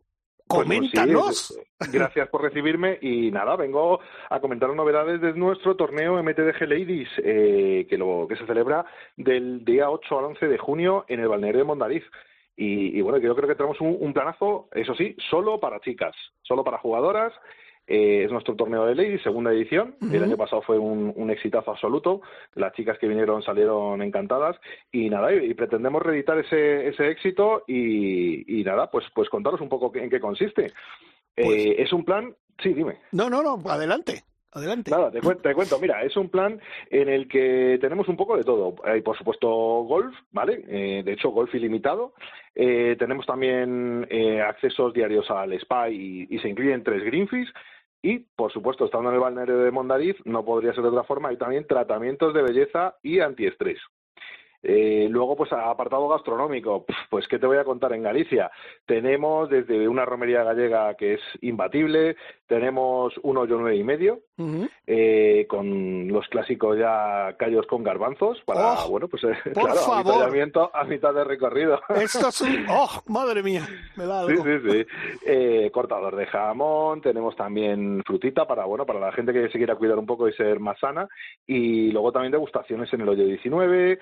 Pues, pues, sí, Coméntanos. eh, gracias por recibirme y nada, vengo a comentar novedades de nuestro torneo MTDG Ladies eh, que, lo, que se celebra del día 8 al 11 de junio en el balneario de Mondariz. Y, y bueno, yo creo que tenemos un, un planazo, eso sí, solo para chicas, solo para jugadoras. Eh, es nuestro torneo de ladies, segunda edición. El año pasado fue un, un exitazo absoluto. Las chicas que vinieron salieron encantadas. Y nada, y, y pretendemos reeditar ese, ese éxito y, y nada, pues, pues contaros un poco en qué consiste. Pues Eh, es un plan, sí, dime. No, no, no, adelante, adelante. Nada, te, cuen- te cuento. Mira, es un plan en el que tenemos un poco de todo. Hay, por supuesto, golf, ¿vale? Eh, de hecho, golf ilimitado. Eh, tenemos también eh, accesos diarios al spa y, se incluyen tres green fees. Y, por supuesto, estando en el balneario de Mondariz, no podría ser de otra forma, hay también tratamientos de belleza y antiestrés. Eh, luego, pues apartado gastronómico, pues qué te voy a contar en Galicia. Tenemos desde una romería gallega que es imbatible, tenemos un hoyo nueve y medio, eh, con los clásicos ya callos con garbanzos para, Oh, bueno, pues eh, por (laughs) claro, favor. a mitad de recorrido. (laughs) Esto es un... ¡Oh, madre mía! Me da Sí, algo. sí, sí. Eh, cortador de jamón, tenemos también frutita para, bueno, para la gente que se quiera cuidar un poco y ser más sana. Y luego también degustaciones en el hoyo 19,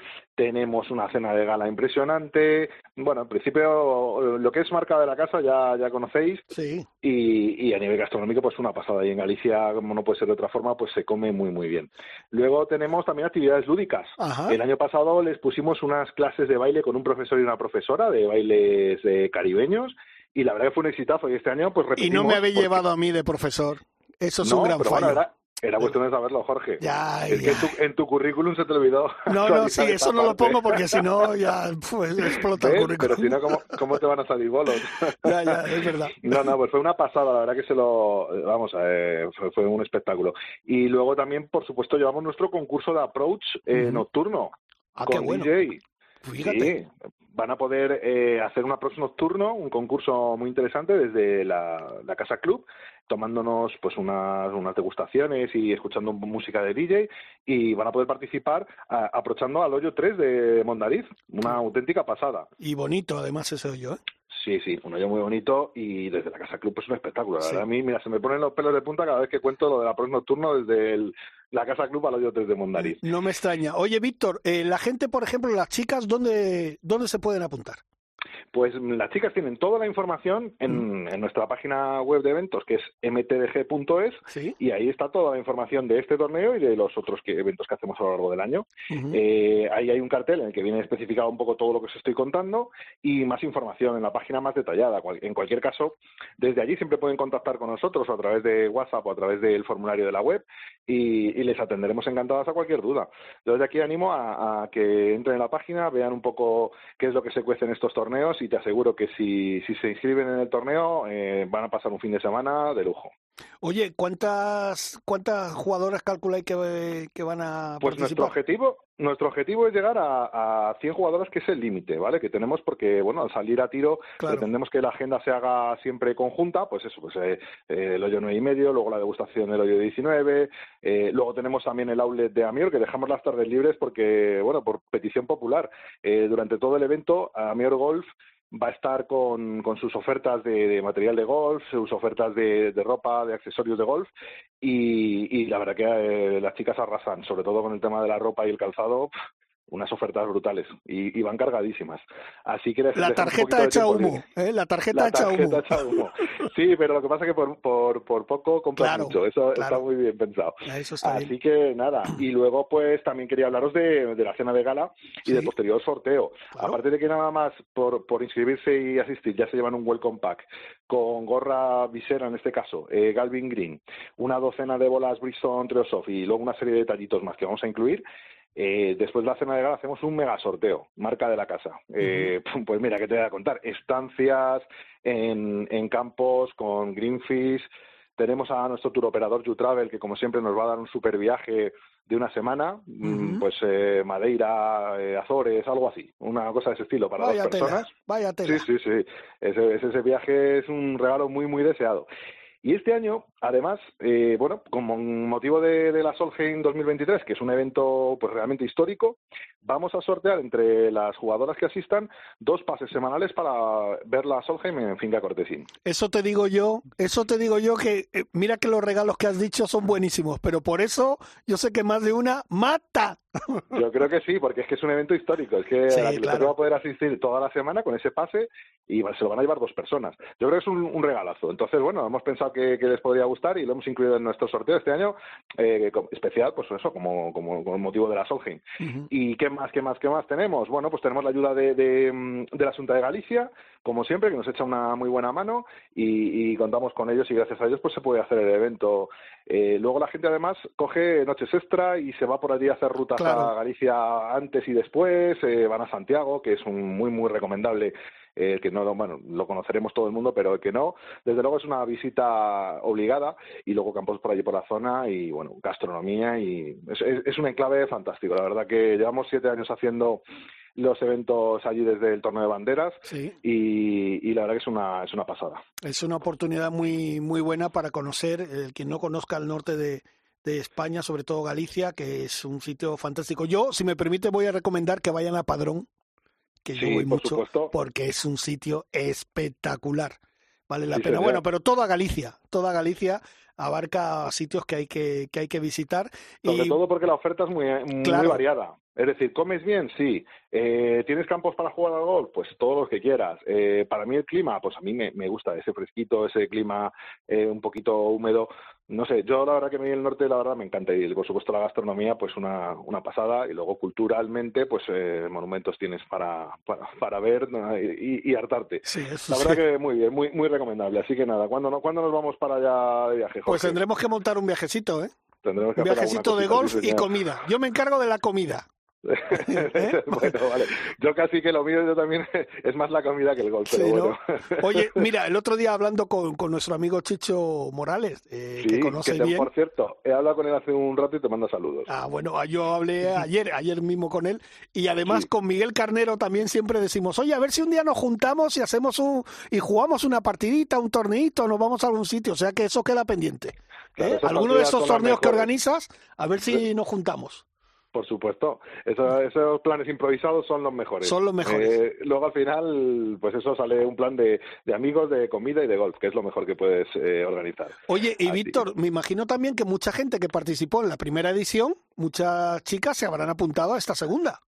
tenemos una cena de gala impresionante. Bueno, en principio, lo que es marca de la casa ya, ya conocéis. Sí. Y, y a nivel gastronómico, pues una pasada. Y en Galicia, como no puede ser de otra forma, pues se come muy, muy bien. Luego tenemos también actividades lúdicas. Ajá. El año pasado les pusimos unas clases de baile con un profesor y una profesora de bailes eh, caribeños. Y la verdad que fue un exitazo. Y este año, pues Y repetimos. no me habéis porque- llevado a mí de profesor. Eso es No, un gran fallo. bueno, era, era cuestión de saberlo, Jorge. Ya, es que ya. en tu, en tu currículum se te olvidó. No, no, sí, eso no lo pongo porque si no ya pues, (laughs) explota el currículum. Pero si no, ¿cómo, ¿cómo te van a salir bolos? (laughs) Ya, ya, es verdad. No, no, pues fue una pasada, la verdad que se lo, vamos, eh, fue, fue un espectáculo. Y luego también, por supuesto, llevamos nuestro concurso de approach eh, nocturno Ah, qué con bueno. DJ. Fíjate. Sí, van a poder eh, hacer un approach nocturno, un concurso muy interesante desde la, Casa Club, tomándonos pues unas, unas degustaciones y escuchando música de DJ y van a poder participar a- aprovechando al hoyo 3 de Mondariz, una auténtica pasada. Y bonito además ese hoyo, ¿eh? Sí, sí, un hoyo muy bonito y desde la Casa Club pues un espectáculo. La Sí. verdad, a mí, mira, se me ponen los pelos de punta cada vez que cuento lo del approach nocturno desde el- la Casa Club al hoyo 3 de Mondariz. No me extraña. Oye, Víctor, eh, la gente, por ejemplo, las chicas, ¿dónde, dónde se pueden apuntar? Pues las chicas tienen toda la información en, en nuestra página web de eventos, que es mtdg.es, Sí. y ahí está toda la información de este torneo y de los otros que- eventos que hacemos a lo largo del año. Eh, ahí hay un cartel en el que viene especificado un poco todo lo que os estoy contando y más información en la página más detallada. En cualquier caso, desde allí siempre pueden contactar con nosotros o a través de WhatsApp o a través del formulario de la web y, y les atenderemos encantadas a cualquier duda. Yo desde aquí animo a, a que entren en la página, vean un poco qué es lo que se cuece en estos torneos y te aseguro que si, si se inscriben en el torneo eh, van a pasar un fin de semana de lujo. Oye, ¿cuántas cuántas jugadoras calculáis que, que van a Pues nuestro objetivo, nuestro objetivo es llegar a, a 100 jugadoras, que es el límite, ¿vale? Que tenemos porque, bueno, al salir a tiro Claro. pretendemos que la agenda se haga siempre conjunta, pues eso, pues eh, eh, el hoyo 9 y medio, luego la degustación del hoyo 19, eh, luego tenemos también el outlet de Amior, que dejamos las tardes libres porque, bueno, por petición popular, durante todo el evento, Amior Golf va a estar con, con sus ofertas de, de material de golf, sus ofertas de, de ropa, de accesorios de golf y, y la verdad que eh, las chicas arrasan, sobre todo con el tema de la ropa y el calzado. Unas ofertas brutales y, y van cargadísimas. Así que les- La les tarjeta tiempo humo. ¿eh? La tarjeta La tarjeta humo. Sí, pero lo que pasa es que por, por, por poco compras Claro, mucho. Eso claro. está muy bien pensado. Eso está Así bien. que nada. Y luego, pues también quería hablaros de, de la cena de gala y del posterior sorteo. Claro. Aparte de que nada más por, por inscribirse y asistir ya se llevan un welcome pack con gorra visera en este caso, eh, Galvin Green, una docena de bolas Bristol Treosoft y luego una serie de detallitos más que vamos a incluir. Eh, después de la cena de gala hacemos un mega sorteo, marca de la casa. Eh, (laughs) Pues mira, ¿qué te voy a contar? Estancias en, en campos con Greenfish. Tenemos a nuestro tour operador U-Travel, que como siempre nos va a dar un super viaje de una semana, Ujú. pues eh, Madeira, eh, Azores, algo así, una cosa de ese estilo para Vaya dos tela, personas. vaya tela. Sí, sí, sí. Ese viaje es un regalo muy, muy deseado. Y este año, además, eh, bueno, como motivo de, de la Solheim 2023, que es un evento pues realmente histórico, vamos a sortear entre las jugadoras que asistan dos pases semanales para ver la Solheim en Finca Cortesín. Eso te digo yo, eso te digo yo que eh, mira que los regalos que has dicho son buenísimos, pero por eso yo sé que más de una mata. (laughs) Yo creo que sí, porque es que es un evento histórico. Es que Sí, la claro. va a poder asistir toda la semana con ese pase y se lo van a llevar dos personas. Yo creo que es un, un regalazo. Entonces, bueno, hemos pensado que, que les podría gustar y lo hemos incluido en nuestro sorteo este año eh, como- especial, pues eso, como, como, con motivo de la Solheim. ¿Y qué más, qué más, qué más tenemos? Bueno, pues tenemos la ayuda de, de, mm, de la Junta de Galicia, como siempre, que nos echa una muy buena mano y, y contamos con ellos y gracias a ellos pues se puede hacer el evento. Eh, luego la gente además coge noches extra y se va por allí a hacer rutas Claro. a Galicia antes y después, eh, van a Santiago, que es un muy, muy recomendable. Eh, que no, bueno, lo conoceremos todo el mundo, pero el que no, desde luego es una visita obligada y luego campos por allí por la zona y bueno, gastronomía y es, es, es un enclave fantástico. La verdad que llevamos siete años haciendo los eventos allí desde el torneo de banderas Sí. y, y la verdad que es una, es una pasada. Es una oportunidad muy, muy buena para conocer, el quien no conozca el norte de, de España, sobre todo Galicia, que es un sitio fantástico. Yo, si me permite, voy a recomendar que vayan a Padrón, que yo Sí, voy por mucho, supuesto. porque es un sitio espectacular. Vale la Sí, pena. señor. Bueno, pero toda Galicia, toda Galicia abarca sitios que hay que, que hay que visitar. Sobre y todo porque la oferta es muy, muy Claro. variada. Es decir, ¿comes bien? Sí. Eh, ¿Tienes campos para jugar al golf? Pues todos los que quieras. Eh, para mí el clima, pues a mí me, me gusta ese fresquito, ese clima eh, un poquito húmedo. No sé, yo la verdad que a mí el norte, la verdad me encanta. Y por supuesto la gastronomía, pues una, una pasada. Y luego culturalmente, pues eh, monumentos tienes para, para, para ver ¿no? y, y hartarte. sí, eso La sí. verdad que muy bien, muy, muy recomendable. Así que nada, ¿cuándo, no, ¿cuándo nos vamos para allá de viaje, Pues tendremos que montar un viajecito, ¿eh? Tendremos que Un viajecito de golf y señor. comida. Yo me encargo de la comida. (laughs) ¿Eh? bueno, vale. Yo casi que lo mío yo también (laughs) es más la comida que el golf, pero Sí, ¿no? bueno. Oye, (laughs) mira, el otro día hablando con, con nuestro amigo Chicho Morales, eh, sí, que conoce te- bien. por cierto, he hablado con él hace un rato y te mando saludos. Ah, bueno, yo hablé ayer, ayer mismo con él, y además Sí. con Miguel Carnero también siempre decimos, oye, a ver si un día nos juntamos y hacemos un, y jugamos una partidita, un torneito, nos vamos a algún sitio, o sea que eso queda pendiente. Claro, ¿eh? esas Alguno de esos torneos que organizas, a ver si nos juntamos. Por supuesto, Eso- esos planes improvisados son los mejores. Son los mejores. Eh, luego al final, pues eso sale un plan de, de amigos, de comida y de golf, que es lo mejor que puedes eh, organizar. Oye, y Así. Víctor, me imagino también que mucha gente que participó en la primera edición, muchas chicas se habrán apuntado a esta segunda.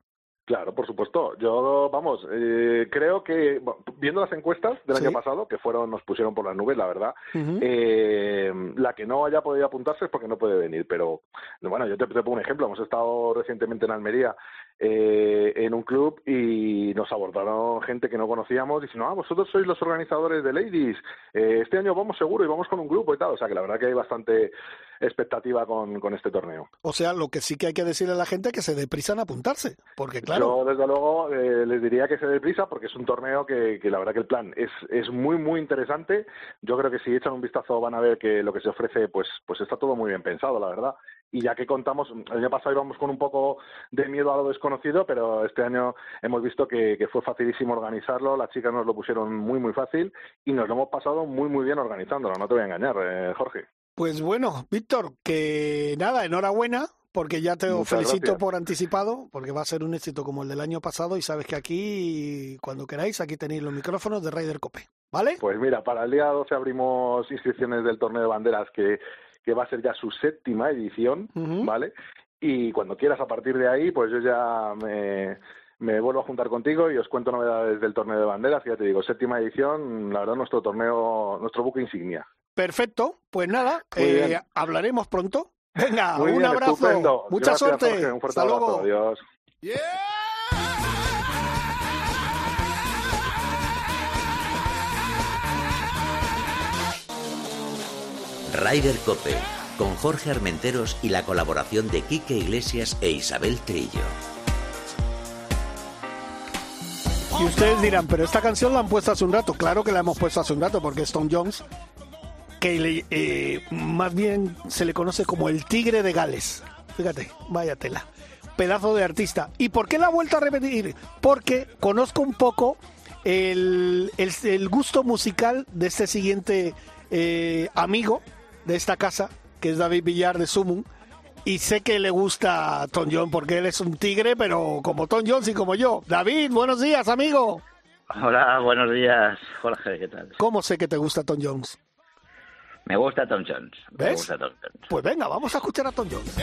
Claro, por supuesto. Yo, vamos, eh, creo que viendo las encuestas del Sí. año pasado, que fueron, nos pusieron por las nubes, la verdad, eh, la que no haya podido apuntarse es porque no puede venir. Pero bueno, yo te, te pongo un ejemplo. Hemos estado recientemente en Almería eh, en un club y nos abordaron gente que no conocíamos diciendo, ah, vosotros sois los organizadores de Ladies. Eh, este año vamos seguro y vamos con un grupo y tal. O sea que la verdad que hay bastante expectativa con, con este torneo. O sea, lo que sí que hay que decirle a la gente es que se deprisa en apuntarse, porque claro, Yo, desde luego, eh, les diría que se dé prisa porque es un torneo que, que la verdad que el plan es, es muy, muy interesante. Yo creo que si echan un vistazo van a ver que lo que se ofrece, pues, pues está todo muy bien pensado, la verdad. Y ya que contamos, el año pasado íbamos con un poco de miedo a lo desconocido, pero este año hemos visto que, que fue facilísimo organizarlo, las chicas nos lo pusieron muy, muy fácil y nos lo hemos pasado muy, muy bien organizándolo, no te voy a engañar, eh, Jorge. Pues bueno, Víctor, que nada, enhorabuena, porque ya te Muchas felicito gracias. por anticipado, porque va a ser un éxito como el del año pasado y sabes que aquí, cuando queráis, aquí tenéis los micrófonos de Raider Cope, ¿vale? Pues mira, para el día 12 abrimos inscripciones del torneo de banderas que, que va a ser ya su séptima edición. ¿vale? y cuando quieras a partir de ahí, pues yo ya me, me vuelvo a juntar contigo y os cuento novedades del torneo de banderas. Ya te digo, séptima edición, la verdad, nuestro torneo, nuestro buque insignia. Perfecto, pues nada, eh, hablaremos pronto. Venga, Muy un bien, abrazo, estupendo. mucha Gracias, suerte. Jorge, un fuerte Hasta abrazo. luego. Adiós. Ryder Cope, con Jorge Armenteros y la colaboración de Quique Iglesias e Isabel Trillo. Y ustedes dirán, pero esta canción la han puesto hace un rato. Claro que la hemos puesto hace un rato porque Stone Jones, que le- eh, más bien se le conoce como el tigre de Gales. Fíjate, vaya tela. Pedazo de artista. ¿Y por qué la ha vuelto a repetir? Porque conozco un poco el, el- el gusto musical de este siguiente eh, amigo de esta casa, que es David Villar de Sumum. Y sé que le gusta a Tom Jones porque él es un tigre, pero como Tom Jones y como yo. David, buenos días, amigo. Hola, buenos días, Jorge, ¿qué tal? ¿Cómo sé que te gusta Tom Jones? Me gusta Tom Jones. Me ¿Ves? gusta Tom Jones. Pues venga, vamos a escuchar a Tom Jones.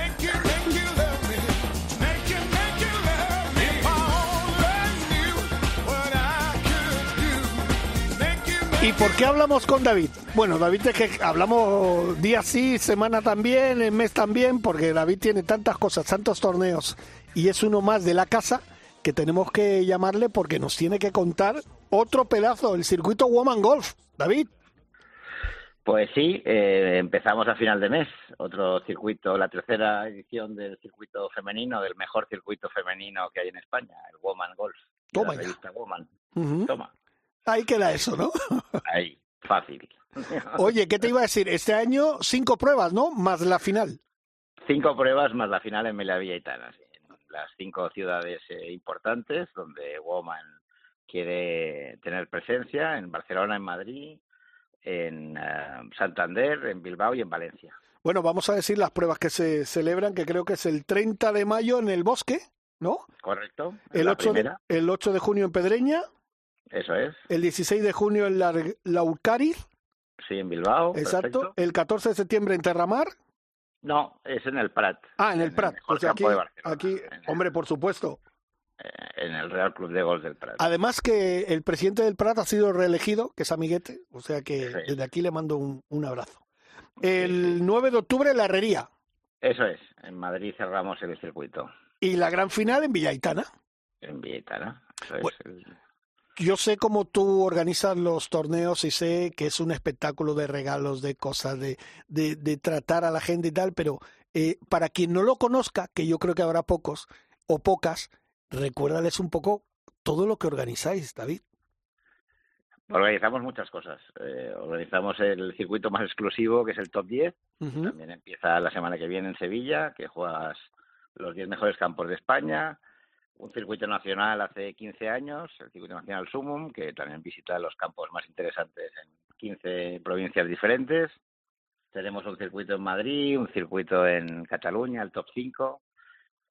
¿Y por qué hablamos con David? Bueno, David es que hablamos día sí, semana también, el mes también, porque David tiene tantas cosas, tantos torneos y es uno más de la casa que tenemos que llamarle porque nos tiene que contar otro pedazo, el circuito Woman Golf. David. Pues sí, eh, empezamos a final de mes. Otro circuito, la tercera edición del circuito femenino, del mejor circuito femenino que hay en España, el Woman Golf. Toma la ya. Woman. Toma, Ahí queda eso, ¿no? (laughs) ahí, fácil. Oye, ¿qué te iba a decir? Este año cinco pruebas, ¿no? Más la final. Cinco pruebas más la final en Melavilla y Tanas, en las cinco ciudades eh, importantes donde Woman quiere tener presencia, en Barcelona, en Madrid, en eh, Santander, en Bilbao y en Valencia. Bueno, vamos a decir las pruebas que se celebran, que creo que es el 30 de mayo en el Bosque, ¿no? ¿Correcto? El la 8 de, primera, el 8 de junio en Pedreña, eso es. el 16 de junio en la, Laucari, Sí, en Bilbao. exacto, perfecto. el 14 de septiembre en Terramar, No, es en el Prat. ah, en el Prat, o sea, aquí, aquí, el- hombre, por supuesto. eh, en el Real Club de Golf del Prat. Además que el presidente del Prat ha sido reelegido, que es amiguete, o sea que Sí. desde aquí le mando un, un abrazo. El 9 de octubre en la Herrería Eso es. En Madrid cerramos el circuito. y la gran final en Villaitana. En Villaitana. Eso es. El- Yo sé cómo tú organizas los torneos y sé que es un espectáculo de regalos, de cosas, de, de, de tratar a la gente y tal, pero eh, para quien no lo conozca, que yo creo que habrá pocos o pocas, recuérdales un poco todo lo que organizáis, David. Organizamos muchas cosas. Eh, organizamos el circuito más exclusivo, que es el Top 10. Ujú. También empieza la semana que viene en Sevilla, que juegas los 10 mejores campos de España. Un circuito nacional hace 15 años, el circuito nacional Sumum, que también visita los campos más interesantes en 15 provincias diferentes. Tenemos un circuito en Madrid, un circuito en Cataluña, el Top 5.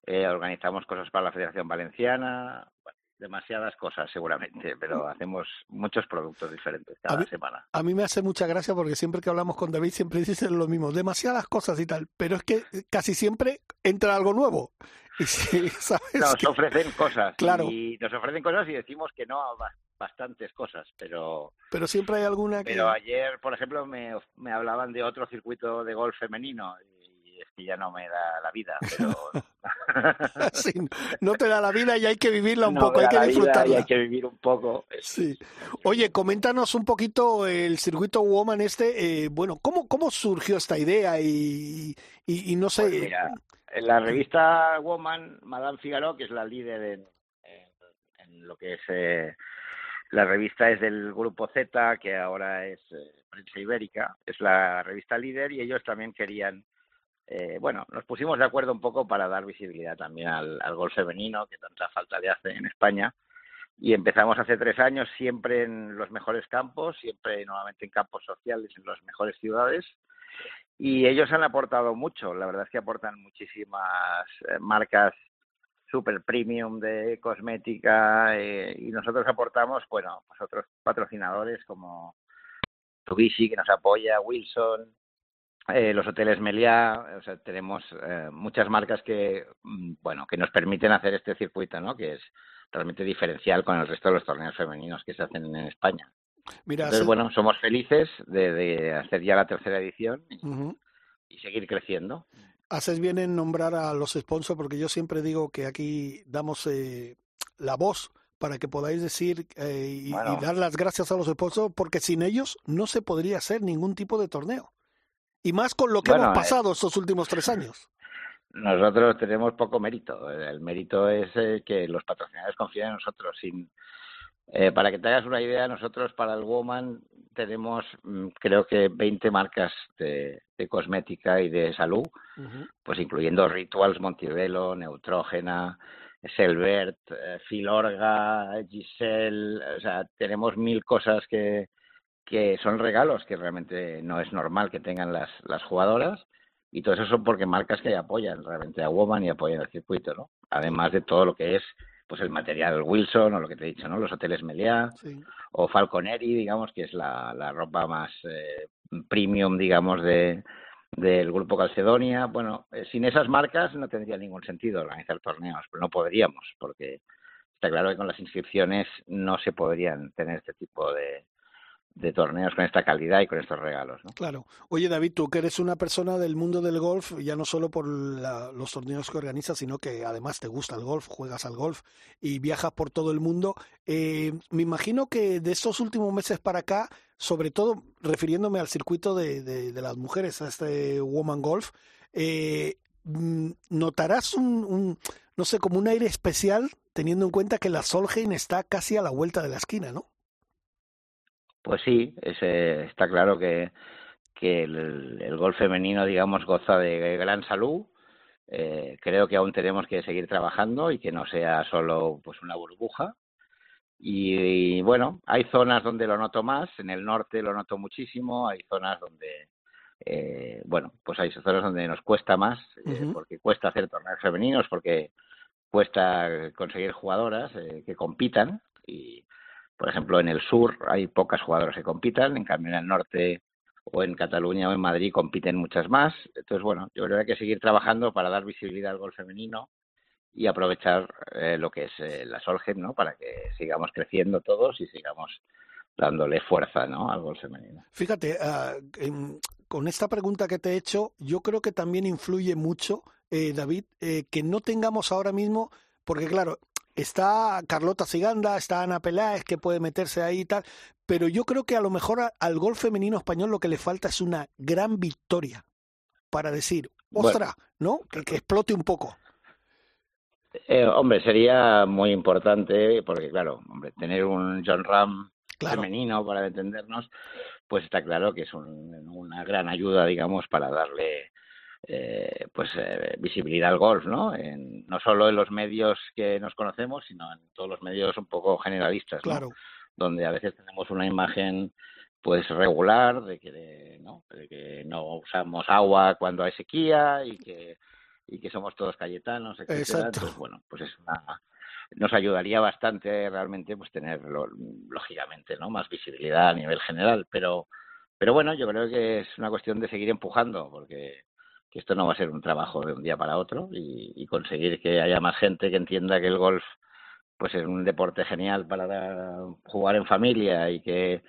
Eh, organizamos cosas para la Federación Valenciana. Bueno, demasiadas cosas seguramente, pero hacemos muchos productos diferentes A cada mí- semana. A mí me hace mucha gracia porque siempre que hablamos con David siempre dicen lo mismo, demasiadas cosas y tal, pero es que casi siempre entra algo nuevo. Y sí, (laughs) ¿sabes? Nos que- ofrecen cosas Claro. y nos ofrecen cosas y decimos que no a ba- bastantes cosas, pero Pero siempre hay alguna que... pero ayer, por ejemplo, me, me hablaban de otro circuito de golf femenino y que ya no me da la vida, (laughs) pero (laughs) Sí, no te da la vida y hay que vivirla un no poco, hay que y disfrutarla. hay que vivir un poco. Sí. Oye, coméntanos un poquito el circuito Woman este, eh, bueno, ¿cómo, ¿cómo surgió esta idea? Y, y, y no sé, Pues mira, en la revista Woman, Madame Figaro, que es la líder en, en- en lo que es eh, la revista es del grupo Z, que ahora es eh, Prensa Ibérica, es la revista líder y ellos también querían, eh, bueno, nos pusimos de acuerdo un poco para dar visibilidad también al, al golf femenino, que tanta falta le hace en España. Y empezamos hace tres años siempre en los mejores campos, siempre normalmente en campos sociales, en las mejores ciudades y ellos han aportado mucho. La verdad es que aportan muchísimas eh, marcas super premium de cosmética eh, y nosotros aportamos, bueno, pues otros patrocinadores como Mitsubishi que nos apoya, Wilson, eh, los hoteles Meliá, o sea, tenemos eh, muchas marcas que, mm, bueno, que nos permiten hacer este circuito, ¿no? Que es realmente diferencial con el resto de los torneos femeninos que se hacen en España. Mira, Entonces, bueno, somos felices de, de hacer ya la tercera edición y, seguir creciendo. Haces bien en nombrar a los sponsors porque yo siempre digo que aquí damos eh, la voz para que podáis decir eh, y, Bueno. y dar las gracias a los sponsors porque sin ellos no se podría hacer ningún tipo de torneo. Y más con lo que Bueno, hemos eh, pasado estos últimos tres años. Nosotros tenemos poco mérito. El mérito es eh, que los patrocinadores confían en nosotros. Sin, eh, para que te hagas una idea, nosotros para el Woman tenemos mm, creo que 20 marcas de, de cosmética y de salud, pues incluyendo Rituals, Montevelo, Neutrógena, Selbert, eh, Filorga, Giselle, o sea, tenemos mil cosas que, que son regalos que realmente no es normal que tengan las, las jugadoras y todo eso son porque marcas que apoyan realmente a Woman y apoyan el circuito, ¿no? Además de todo lo que es pues el material Wilson o lo que te he dicho, ¿no? Los hoteles Meliá Sí. o Falconeri, digamos, que es la, la ropa más eh, premium, digamos, de del grupo Calcedonia. Bueno, eh, sin esas marcas no tendría ningún sentido organizar torneos, pero no podríamos, porque está claro que con las inscripciones no se podrían tener este tipo de, de torneos con esta calidad y con estos regalos, ¿no? Claro. Oye, David, tú que eres una persona del mundo del golf, ya no solo por la- los torneos que organizas, sino que además te gusta el golf, juegas al golf y viajas por todo el mundo. Eh, me imagino que de estos últimos meses para acá, sobre todo refiriéndome al circuito de, de- las mujeres, a este Woman Golf, eh, mm, notarás un, un, no sé, como un aire especial teniendo en cuenta que la Solheim está casi a la vuelta de la esquina, ¿no? Pues sí, ese, está claro que, que el, el golf femenino, digamos, goza de gran salud. Eh, creo que aún tenemos que seguir trabajando y que no sea solo pues una burbuja. Y, y, bueno, hay zonas donde lo noto más, en el norte lo noto muchísimo, hay zonas donde, eh, bueno, pues hay zonas donde nos cuesta más, eh, porque cuesta hacer torneos femeninos, porque cuesta conseguir jugadoras eh, que compitan y, por ejemplo, en el sur hay pocas jugadoras que compitan, en cambio en el norte o en Cataluña o en Madrid compiten muchas más. Entonces, bueno, yo creo que hay que seguir trabajando para dar visibilidad al gol femenino y aprovechar eh, lo que es eh, la Solheim, ¿no? Para que sigamos creciendo todos y sigamos dándole fuerza, ¿no? Al gol femenino. Fíjate, ah, em, con esta pregunta que te he hecho, yo creo que también influye mucho, eh, David, eh, que no tengamos ahora mismo, porque claro, está Carlota Siganda, está Ana Peláez, que puede meterse ahí y tal, pero yo creo que a lo mejor a- al gol femenino español lo que le falta es una gran victoria para decir, Bueno. ostra, ¿no? Que, que explote un poco. Eh, hombre, sería muy importante, porque claro, hombre, tener un John Ram Claro. femenino, para entendernos, pues está claro que es un- una gran ayuda, digamos, para darle eh, pues eh, visibilidad al golf, ¿no? En- no solo en los medios que nos conocemos, sino en todos los medios un poco generalistas, ¿no? Claro. donde a veces tenemos una imagen pues regular de que no, de que no usamos agua cuando hay sequía y que y que somos todos cayetanos, etcétera. Exacto. Entonces, bueno, pues es una nos ayudaría bastante realmente pues tener lógicamente, ¿no? más visibilidad a nivel general, pero pero bueno, yo creo que es una cuestión de seguir empujando porque que esto no va a ser un trabajo de un día para otro y, y conseguir que haya más gente que entienda que el golf pues es un deporte genial para jugar en familia y que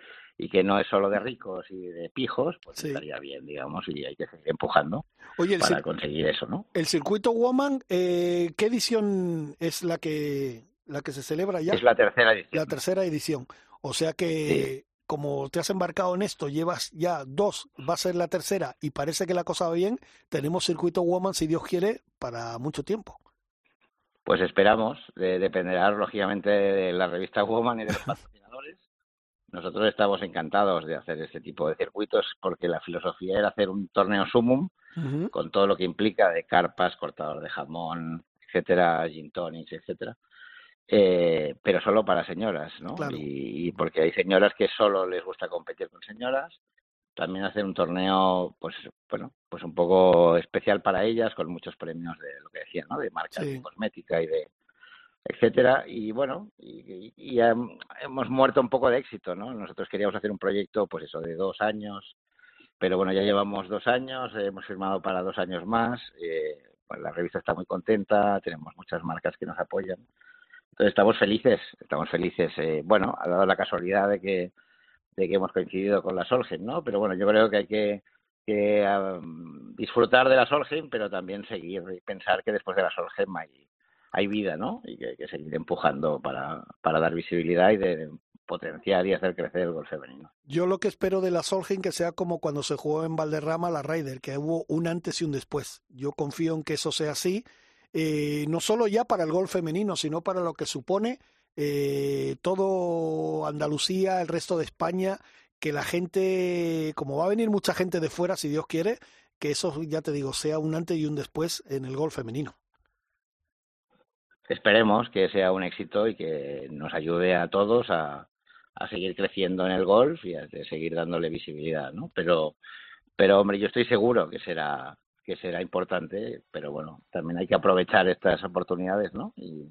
y que no es solo de ricos y de pijos, pues Sí. estaría bien, digamos, y hay que seguir empujando Oye, para conseguir eso, ¿no? el circuito Woman, eh, ¿qué edición es la que, la que se celebra ya? Es la tercera edición. La tercera edición. O sea que, como te has embarcado en esto, llevas ya dos, va a ser la tercera y parece que la cosa va bien, tenemos circuito Woman, si Dios quiere, para mucho tiempo. Pues esperamos, de- dependerá lógicamente de la revista Woman y de los patrocinadores. Nosotros estamos encantados de hacer este tipo de circuitos porque la filosofía era hacer un torneo sumum con todo lo que implica de carpas, cortador de jamón, etcétera, gin tonics, etcétera. Eh, pero solo para señoras, ¿no? Claro. Y, y porque hay señoras que solo les gusta competir con señoras. También hacer un torneo, pues bueno, pues un poco especial para ellas, con muchos premios de lo que decía, ¿no? De marcas Sí. de cosmética y de etcétera. Y bueno, y, y- y hem- hemos muerto un poco de éxito, ¿no? Nosotros queríamos hacer un proyecto, pues eso, de dos años, pero bueno, ya llevamos dos años, eh, hemos firmado para dos años más, eh, pues la revista está muy contenta, tenemos muchas marcas que nos apoyan, estamos felices, estamos felices. Eh, bueno, ha dado la casualidad de que de que hemos coincidido con la Solheim, ¿no? Pero bueno, yo creo que hay que, que um, disfrutar de la Solheim, pero también seguir y pensar que después de la Solheim hay, hay vida, ¿no? Y que hay que seguir empujando para, para dar visibilidad y de potenciar y hacer crecer el golf femenino. Yo lo que espero de la Solheim que sea como cuando se jugó en Valderrama la Ryder, que hubo un antes y un después. Yo confío en que eso sea así, eh, no solo ya para el golf femenino, sino para lo que supone eh, todo Andalucía, el resto de España, que la gente, como va a venir mucha gente de fuera, si Dios quiere, que eso, ya te digo, sea un antes y un después en el golf femenino. Esperemos que sea un éxito y que nos ayude a todos a, a seguir creciendo en el golf y a de seguir dándole visibilidad, ¿no? Pero, pero hombre, yo estoy seguro que será que será importante, pero bueno, también hay que aprovechar estas oportunidades, ¿no? Y,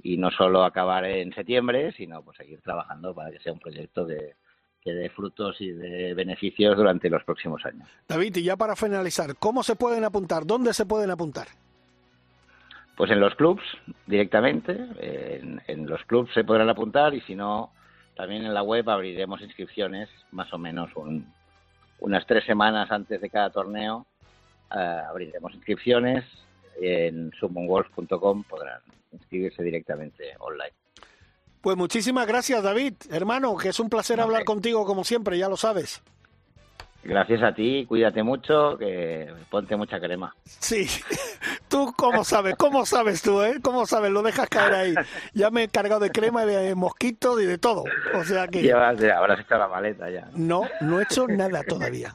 y no solo acabar en septiembre, sino pues seguir trabajando para que sea un proyecto que, que dé frutos y de beneficios durante los próximos años. David, y ya para finalizar, ¿cómo se pueden apuntar? ¿Dónde se pueden apuntar? Pues en los clubs directamente, en, en los clubs se podrán apuntar y si no, también en la web abriremos inscripciones más o menos un, unas tres semanas antes de cada torneo. Eh, abriremos inscripciones en summonwolf.com podrán inscribirse directamente online. Pues muchísimas gracias, David, hermano, que es un placer hablar contigo como siempre, ya lo sabes. Gracias a ti, cuídate mucho, que ponte mucha crema. Sí, (laughs) tú cómo sabes, cómo sabes tú, ¿eh? ¿Cómo sabes? Lo dejas caer ahí. Ya me he cargado de crema de mosquitos y de todo. O sea que Llevas, habrás hecho la maleta ya. no, no he hecho nada todavía.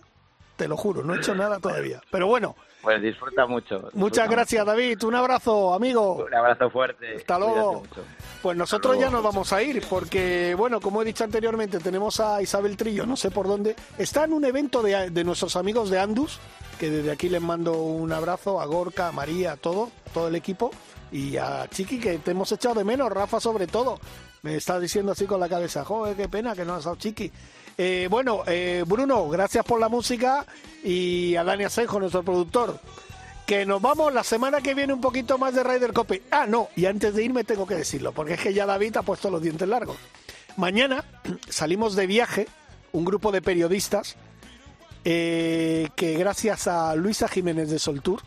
Te lo juro, no he hecho nada todavía. Pero bueno, Pues disfruta mucho. muchas gracias, David. Un abrazo, amigo. Un abrazo fuerte. Hasta luego. Pues nosotros ya nos vamos a ir porque, bueno, como he dicho anteriormente, tenemos a Isabel Trillo, no sé por dónde. Está en un evento de, de nuestros amigos de Andus, que desde aquí les mando un abrazo a Gorka, a María, a todo, todo el equipo. Y a Chiqui, que te hemos echado de menos, Rafa sobre todo. Me está diciendo así con la cabeza, joder, qué pena que no has dado Chiqui. Eh, bueno, eh, Bruno, gracias por la música y a Dani Asenjo, nuestro productor. Que nos vamos la semana que viene un poquito más de Ryder Cope. Ah, no, y antes de irme tengo que decirlo, porque es que ya David ha puesto los dientes largos. Mañana (clears throat) salimos de viaje, un grupo de periodistas, eh, que gracias a Luisa Jiménez de Soltur,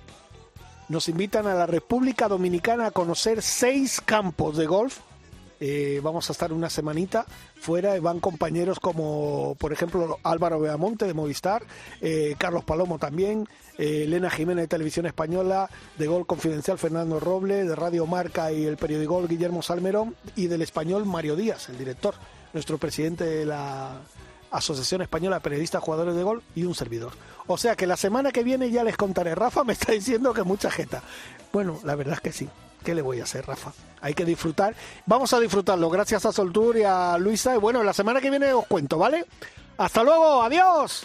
nos invitan a la República Dominicana a conocer seis campos de golf. Eh, vamos a estar una semanita fuera y van compañeros como, por ejemplo, Álvaro Beamonte de Movistar, eh, Carlos Palomo también, eh, Elena Jiménez de Televisión Española, de Gol Confidencial Fernando Roble, de Radio Marca y el periódico Gol Guillermo Salmerón y del español Mario Díaz, el director, nuestro presidente de la Asociación Española de Periodistas Jugadores de Gol y un servidor. O sea que la semana que viene ya les contaré. Rafa me está diciendo que mucha jeta. Bueno, la verdad es que sí. ¿Qué le voy a hacer, Rafa? Hay que disfrutar. Vamos a disfrutarlo. Gracias a Soltur y a Luisa. Y bueno, la semana que viene os cuento, ¿vale? Hasta luego. Adiós.